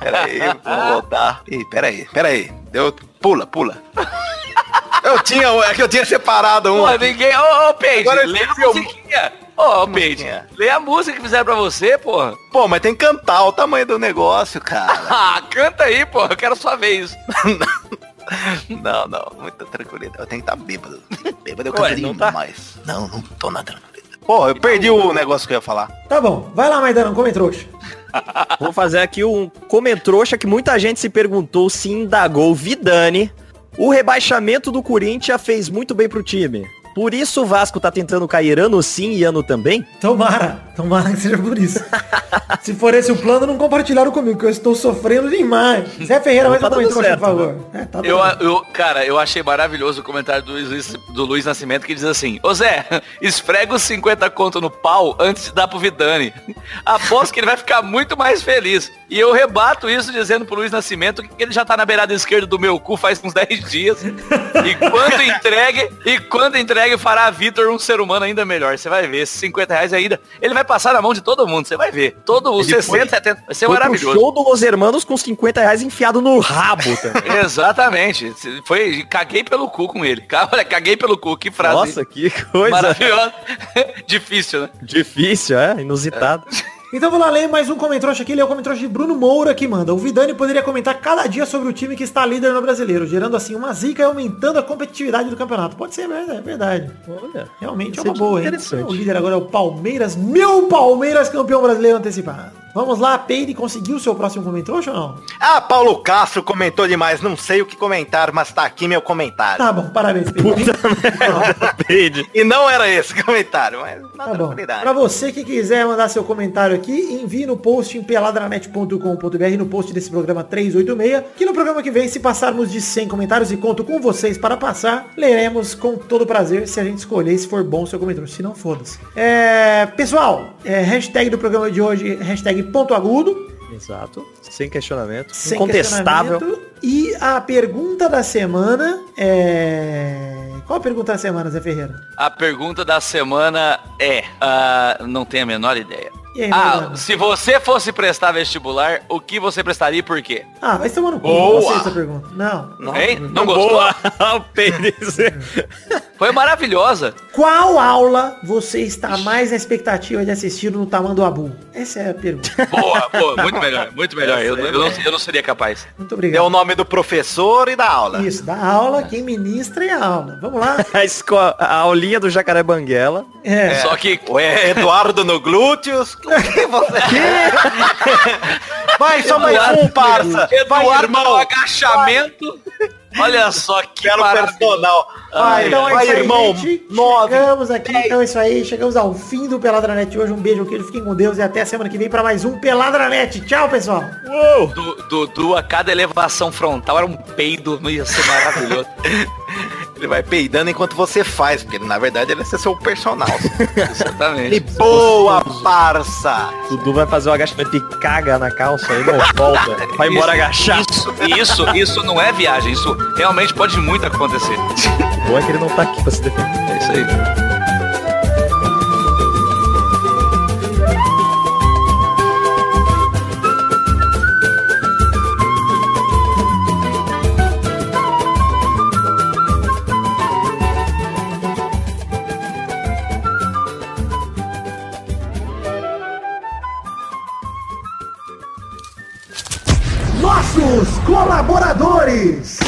S7: Peraí, vou voltar. Ih, peraí, peraí. Deu. Pula, pula. Eu tinha, é que eu tinha separado um.
S3: Pô, ninguém... Ô, ô, Peide,
S7: Agora
S3: lê a musiquinha. Ô, Peide,
S7: musiquinha?
S3: lê a música que fizeram pra você, porra.
S7: Pô, mas tem que cantar o tamanho do negócio, cara. *laughs*
S3: Ah, canta aí, porra, eu quero sua vez. *laughs*
S7: Não, não, muita tranquilidade. Eu tenho que estar bêbado. Bêbado eu
S3: Ué,
S7: cantaria
S3: não tá?
S7: mais. Não, não tô na tranquilidade. Pô, eu perdi o negócio que eu ia falar.
S4: Tá bom, vai lá, Maidana, comentrouxa. *laughs*
S6: Vou fazer aqui um comentrouxa que muita gente se perguntou se indagou Vidani. O rebaixamento do Corinthians fez muito bem pro time. Por isso o Vasco tá tentando cair ano sim e ano também?
S4: Tomara, tomara que seja por isso. *laughs* Se for esse o plano, não compartilharam comigo, que eu estou sofrendo demais. Zé Ferreira, mais
S6: Tá
S4: um
S6: certo,
S4: por favor. É, tá
S3: Eu, eu, cara, eu achei maravilhoso o comentário do Luiz, do Luiz Nascimento que diz assim, Ô Zé, *laughs* esfrega os 50 conto no pau antes de dar pro Vidani. Aposto que ele vai ficar muito mais feliz. E eu rebato isso dizendo pro Luiz Nascimento que ele já tá na beirada esquerda do meu cu faz uns 10 dias. E quando entregue, e quando entregue consegue fará Vitor um ser humano ainda melhor. Você vai ver. Esses 50 reais ainda. Ele vai passar na mão de todo mundo. Você vai ver. Todo os
S6: Ele
S3: 60,
S6: foi-
S3: 70. Vai ser
S6: Foi
S3: maravilhoso.
S6: show do Los Hermanos com 50 reais enfiado no rabo também. *laughs*
S3: Exatamente. Foi, caguei pelo cu com ele. Olha, caguei pelo cu. Que frase
S6: Nossa, que coisa
S3: maravilhosa. *laughs* Difícil, né?
S6: difícil, é? Inusitado.
S4: Então vou lá ler mais um comentário aqui, ele é o comentário de Bruno Moura que manda. O Vidani poderia comentar cada dia sobre o time que está líder no brasileiro, gerando assim uma zica e aumentando a competitividade do campeonato. Pode ser, é é verdade.
S6: Olha.
S4: Realmente é uma
S6: é
S4: boa, hein?
S6: interessante.
S4: O líder agora é o Palmeiras, meu Palmeiras campeão brasileiro antecipado. Vamos lá, Peide conseguiu o seu próximo comentário ou não?
S7: Ah, Paulo Castro comentou demais. Não sei o que comentar, mas tá aqui meu comentário.
S4: Tá bom, parabéns, Peide. *laughs*
S6: Peide.
S7: E não era esse comentário, mas na
S4: Tá bom.
S7: tranquilidade.
S4: Pra você que quiser mandar seu comentário aqui, envie no post em peladranet.com.br, no post desse programa 386, que no programa que vem, se passarmos de 100 comentários e conto com vocês para passar, leremos com todo prazer se a gente escolher, se for bom o seu comentário, se não, foda-se. É, pessoal, é, hashtag do programa de hoje, hashtag ponto agudo,
S6: Exato. Sem questionamento.
S4: sem
S6: Incontestável.
S4: questionamento. E a pergunta da semana é... Qual a pergunta da semana, Zé Ferreira?
S3: A pergunta da semana é. ah, não tenho a menor ideia.
S4: E aí,
S3: Ah, se você fosse prestar vestibular, o que você prestaria e por quê?
S4: Ah, vai tomar no cu,
S3: Boa.
S4: não essa pergunta. Não.
S3: Não, hein? Não gostou?
S6: Boa. *laughs* Peide.
S3: Foi maravilhosa.
S4: Qual aula você está mais na expectativa de assistir no Tamanho Abu? Essa é a pergunta. *laughs*
S3: Boa, boa, muito melhor, muito melhor. Eu, eu não, eu não seria capaz.
S4: Muito
S7: É o
S4: obrigado.
S7: nome do professor e da aula.
S4: Isso, da aula, quem ministra é a aula. Vamos lá. *laughs*
S6: A, escola, a aulinha do Jacaré Banguela.
S4: É.
S3: Só que
S7: O E- Eduardo no glúteos. O que você Vai, só mais um, parça. Vai,
S3: Eduardo
S7: irmão.
S3: agachamento. Olha só que
S7: Quero personal. Vai,
S4: então é
S7: vai,
S4: isso aí,
S7: irmão.
S4: gente.
S7: Nove.
S4: Chegamos aqui, então é isso aí. Chegamos ao fim do Peladranet hoje. Um beijo, queijo, fiquem com Deus e até a semana que vem para mais um Peladranet. Tchau, pessoal.
S3: Dudu, a cada elevação frontal era um peido, ia ser maravilhoso. *laughs*
S7: Ele vai peidando enquanto você faz, porque na verdade ele é ser seu personal. E *laughs*
S3: Exatamente.
S7: boa, parça.
S6: Dudu vai fazer o agachamento e caga na calça aí, não volta. *laughs* Vai embora agachar.
S3: Isso, isso, isso não é viagem, isso realmente pode muito acontecer.
S6: O bom é que ele não tá aqui pra se defender.
S3: É isso aí.
S4: Colaboradores.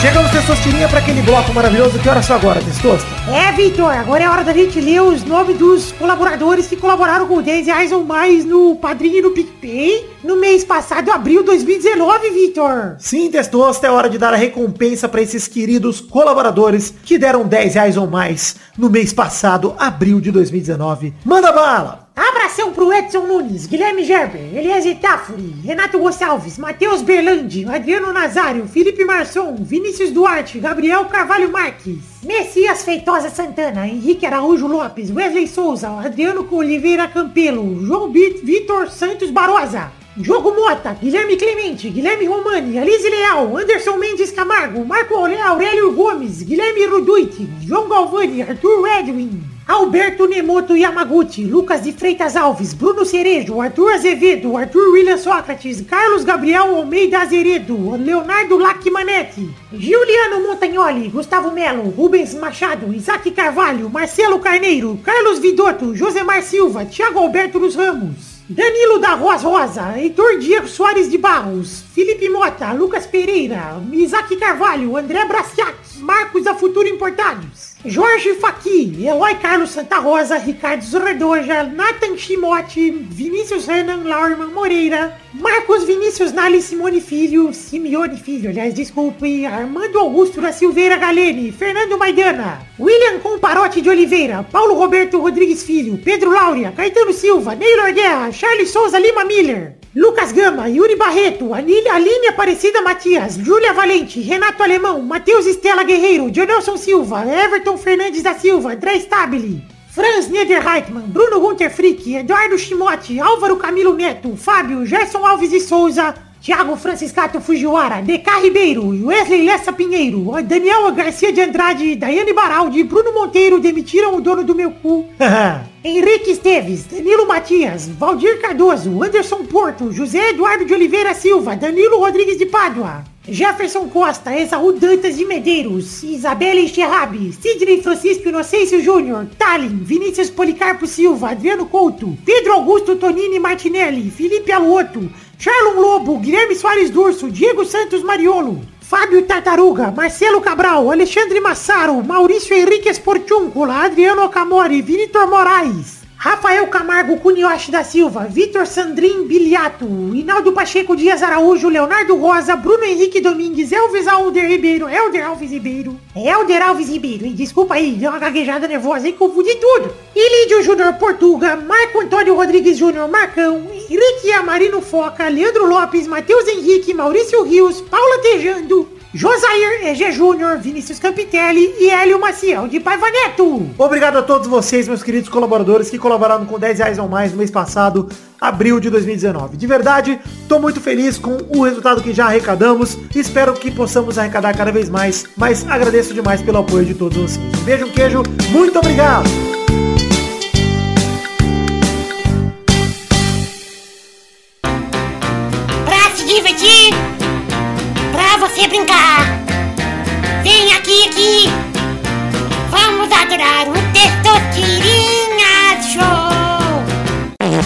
S4: Chegamos, Testosterinha, para aquele bloco maravilhoso. Que horas são agora, Testosta?
S8: É, Vitor, agora é hora da gente ler os nomes dos colaboradores que colaboraram com 10 reais ou mais no Padrinho e no PicPay no mês passado, abril de 2019, Vitor.
S4: Sim, Testosta, é hora de dar a recompensa para esses queridos colaboradores que deram 10 reais ou mais no mês passado, abril de 2019. Manda bala!
S8: Abração pro Edson Nunes, Guilherme Gerber, Eliezer Tafuri, Renato Gonçalves, Matheus Berlandi, Adriano Nazário, Felipe Marçom, Vinícius Duarte, Gabriel Carvalho Marques, Messias Feitosa Santana, Henrique Araújo Lopes, Wesley Souza, Adriano Oliveira Campelo, João Vitor Santos Barosa, Diogo Mota, Guilherme Clemente, Guilherme Romani, Alice Leal, Anderson Mendes Camargo, Marco Aurélio Gomes, Guilherme Ruduit, João Galvani, Arthur Edwin, Alberto Nemoto Yamaguchi, Lucas de Freitas Alves, Bruno Cerejo, Arthur Azevedo, Arthur William Sócrates, Carlos Gabriel Almeida Azeredo, Leonardo Lacmanetti, Giuliano Montagnoli, Gustavo Melo, Rubens Machado, Isaac Carvalho, Marcelo Carneiro, Carlos Vidotto, Josemar Silva, Thiago Alberto dos Ramos, Danilo da Roas Rosa, Heitor Diego Soares de Barros, Felipe Mota, Lucas Pereira, Isaac Carvalho, André Braciac, Marcos da Futuro Importados, Jorge Faqui, Eloy Carlos Santa Rosa, Ricardo Zorredoja, Nathan Chimote, Vinícius Renan Laurman Moreira, Marcos Vinícius Nali Simone Filho, Simeone Filho, aliás, desculpe, Armando Augusto da Silveira Galene, Fernando Maidana, William Comparote de Oliveira, Paulo Roberto Rodrigues Filho, Pedro Laura, Caetano Silva, Neylor Guerra, Charles Souza Lima Miller, Lucas Gama, Yuri Barreto, Aline, Aline Aparecida Matias, Júlia Valente, Renato Alemão, Matheus Estela Guerreiro, Jonelson Silva, Everton Fernandes da Silva, André Stabile, Franz Niederreitmann, Bruno Gunter Frick, Eduardo Shimote, Álvaro Camilo Neto, Fábio, Gerson Alves de Souza, Thiago Franciscato Fujiwara, DK Ribeiro, Wesley Lessa Pinheiro, Daniel Garcia de Andrade, Daiane Baraldi, Bruno Monteiro demitiram o dono do meu cu. *laughs* Henrique Esteves, Danilo Matias, Valdir Cardoso, Anderson Porto, José Eduardo de Oliveira Silva, Danilo Rodrigues de Pádua, Jefferson Costa, Esaú Dantas de Medeiros, Isabela Enxerrabi, Sidney Francisco Inocêncio Júnior, Talin, Vinícius Policarpo Silva, Adriano Couto, Pedro Augusto Tonini Martinelli, Felipe Aluoto, Charlon Lobo, Guilherme Soares Durso, Diego Santos Mariolo, Fábio Tartaruga, Marcelo Cabral, Alexandre Massaro, Maurício Henrique Esportúncula, Adriano Okamori, Vitor Moraes, Rafael Camargo Cunioche da Silva, Vitor Sandrin Biliato, Hinaldo Pacheco Dias Araújo, Leonardo Rosa, Bruno Henrique Domingues, Elvis Alder Ribeiro, Elder Alves Ribeiro, Elder Alves Ribeiro, e desculpa aí, deu uma gaguejada nervosa e confundi tudo. Ilídio Júnior Portuga, Marco Antônio Rodrigues Júnior Marcão, Henrique Amarino Foca, Leandro Lopes, Matheus Henrique, Maurício Rios, Paula Tejando, Josair EG Júnior, Vinícius Campitelli e Hélio Maciel de Paiva Neto.
S4: Obrigado a todos vocês, meus queridos colaboradores, que colaboraram com 10 reais ou mais no mês passado, abril de 2019. De verdade, tô muito feliz com o resultado que já arrecadamos. Espero que possamos arrecadar cada vez mais, mas agradeço demais pelo apoio de todos vocês. Beijo, queijo, muito obrigado!
S10: Você brincar. Vem aqui, aqui. Vamos adorar o Testosterinha Show.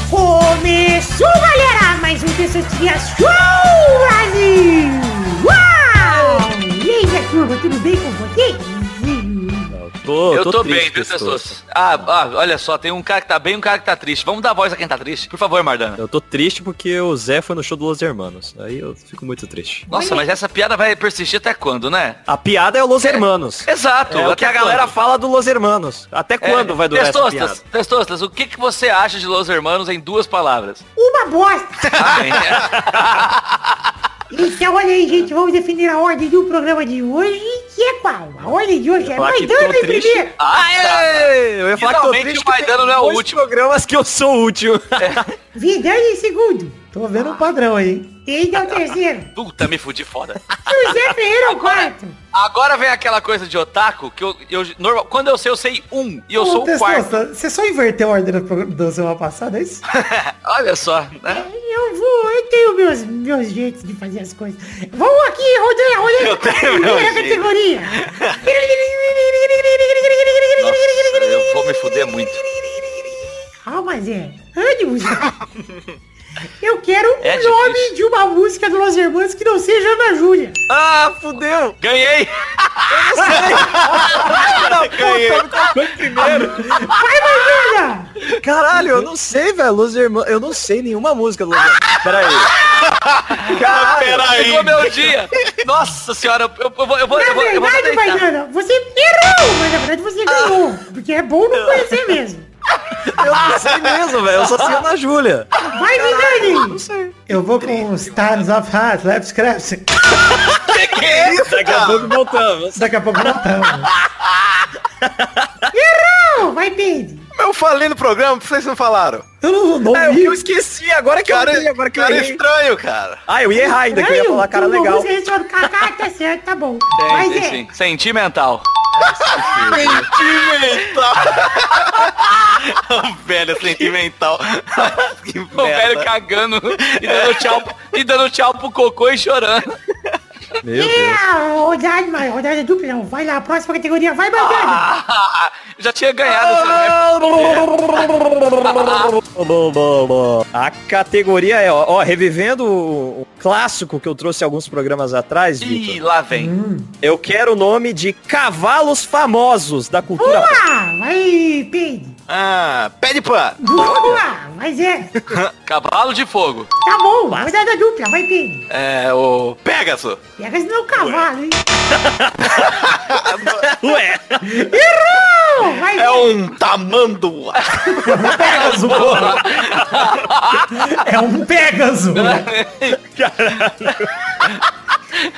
S8: Começou, galera, mais um Testosterinha Show, Brasil! Uau! E aí, minha turma, tudo bem com vocês?
S6: Tô,
S3: eu tô,
S6: triste,
S3: bem, viu. Testos? Ah, ah, olha só, tem um cara que tá bem e um cara que tá triste. Vamos dar voz a quem tá triste. Por favor, Mardana.
S6: Eu tô triste porque o Zé foi no show do Los Hermanos. Aí eu fico muito triste.
S3: Nossa, mas essa piada vai persistir até quando, né?
S6: A piada é o Los Hermanos.
S3: Exato.
S6: É o que a galera
S3: quando?
S6: fala do Los Hermanos. Até quando
S3: É,
S6: vai durar essa piada?
S3: Testostas, Testostas, o que, que você acha de Los Hermanos em duas palavras?
S8: Uma bosta! *laughs*
S3: Ah, bem. *laughs*
S8: Então, olha aí, gente, vamos definir a ordem do programa de hoje, que é qual? A ordem de hoje é Maidana em primeiro.
S3: Ah.
S6: Aê! Eu ia falar que tô
S3: Finalmente
S6: triste
S3: o Maidana não é o último.
S6: programas que eu sou o último. *laughs*
S8: Vidani em segundo.
S4: Tô vendo um padrão aí?
S8: Ele é o terceiro.
S3: Puta, me fudi foda.
S8: E o Zé Ferreira é o quarto.
S3: Agora vem aquela coisa de otaku, que eu, eu normal, quando eu sei, eu sei um, e eu sou o quarto.
S4: Você só inverteu a ordem da semana passada, é isso? *laughs*
S3: Olha só, né?
S8: Eu vou, eu tenho meus, meus jeitos de fazer as coisas. Vamos aqui, rodando, rodando.
S3: Eu tenho meu
S8: categoria.
S3: Nossa, eu vou me fuder muito.
S8: Calma, Zé. Ânimo, Zé. *laughs* Eu quero o
S3: É
S8: nome de uma música do Los Hermanos que não seja Ana Júlia.
S6: Ah, fudeu!
S3: Ganhei!
S6: Foi *laughs* primeiro.
S8: Vai, Mariana!
S6: Caralho, eu não sei, velho. Los Hermanos. Eu não sei nenhuma música do Los Hermanos. Pera aí. Caralho.
S3: Chegou meu dia! Nossa senhora, eu, eu vou, eu vou,
S8: Na
S3: eu vou, eu vou
S8: verdade,
S3: deitar.
S8: Mariana, você errou, mas na verdade você ganhou. Porque é bom não conhecer mesmo.
S6: Eu não sei mesmo, velho. Eu só sei Ana Júlia.
S8: Vai, Vidani!
S4: Eu vou com os Times of Heart, Left Scraps. *laughs*
S3: Que é isso,
S6: Daqui a pouco voltamos.
S4: Daqui a pouco voltamos. *laughs*
S8: Errou! Vai, Pedro.
S7: Eu falei no programa, vocês não falaram.
S4: Eu não, não
S6: É, o
S4: vi.
S6: que eu esqueci, agora que
S7: Cara,
S6: eu vi, agora que eu
S7: cara
S6: errei.
S7: estranho, cara.
S6: Ah, eu ia errar ainda, que eu ia falar cara legal.
S8: Kaká, tá certo, tá bom.
S3: Tem,
S8: Mas
S3: tem
S8: é,
S3: sim. Sentimental. *laughs*
S7: Sentimental. O velho sentimental. *laughs* que
S3: O velho cagando e dando tchau, e dando tchau pro cocô e chorando.
S6: Meu Deus.
S8: a rodada, rodada dupla não. Vai lá, próxima categoria, vai, Mariana.
S3: Ah, já tinha ganhado. *laughs*
S6: A categoria é, ó, ó, revivendo o clássico que eu trouxe alguns programas atrás,
S3: Ih, lá vem.
S6: Eu quero o nome de cavalos famosos da cultura!
S8: Vai, Pedro.
S7: Ah, pé de pano.
S8: Boa! Vai, Zé.
S3: Cavalo de fogo.
S8: Tá bom, rodada dupla, vai, Pedro.
S7: É o Pegasus.
S8: Pega esse meu cavalo, hein? *laughs*
S6: Ué,
S8: Errou! Vai,
S7: É um tamanduá.
S4: Pegasus, porra. *laughs* É um Pegasus.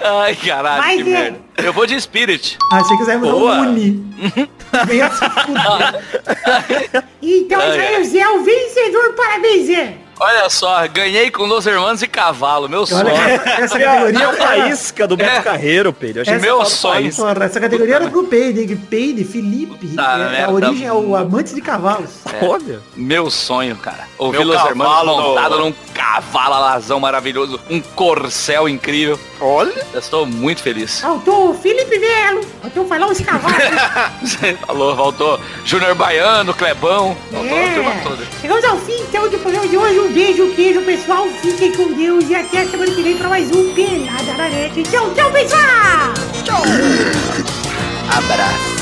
S3: Ai, caralho,
S8: Mas
S3: que
S8: é.
S3: merda. Eu vou de Spirit.
S4: Ah, você ia mudar um Uni. *laughs* Se *laughs* fuder.
S8: Então, Israel Zé é o vencedor, parabéns, Zé.
S3: Olha só, ganhei com Los Hermanos e Cavalo, meu sonho.
S4: Essa categoria
S6: minha *laughs* faísca do Beto
S3: É.
S6: Carreiro, Pedro. Achei
S3: É meu sonho.
S4: essa categoria era pro Peide, hein? Peide, Felipe.
S3: Puta
S4: é, a origem é o amante de cavalos.
S6: Olha.
S3: Meu sonho, cara. Ouvir
S7: Meu
S3: Los Hermanos montado
S7: no-
S3: num cavalo alazão maravilhoso, um corcel incrível.
S7: Olha.
S3: Eu estou muito feliz.
S8: Faltou o Felipe Melo. Faltou falar os cavalos. *laughs*
S3: Você falou, voltou Júnior Baiano, Clebão, voltou a turma
S8: É.
S3: toda.
S8: Chegamos ao fim, então, do programa de hoje. Um beijo, queijo, pessoal. Fiquem com Deus e até semana que vem pra mais um Pelada na Net. Tchau, tchau, pessoal!
S3: Abraço.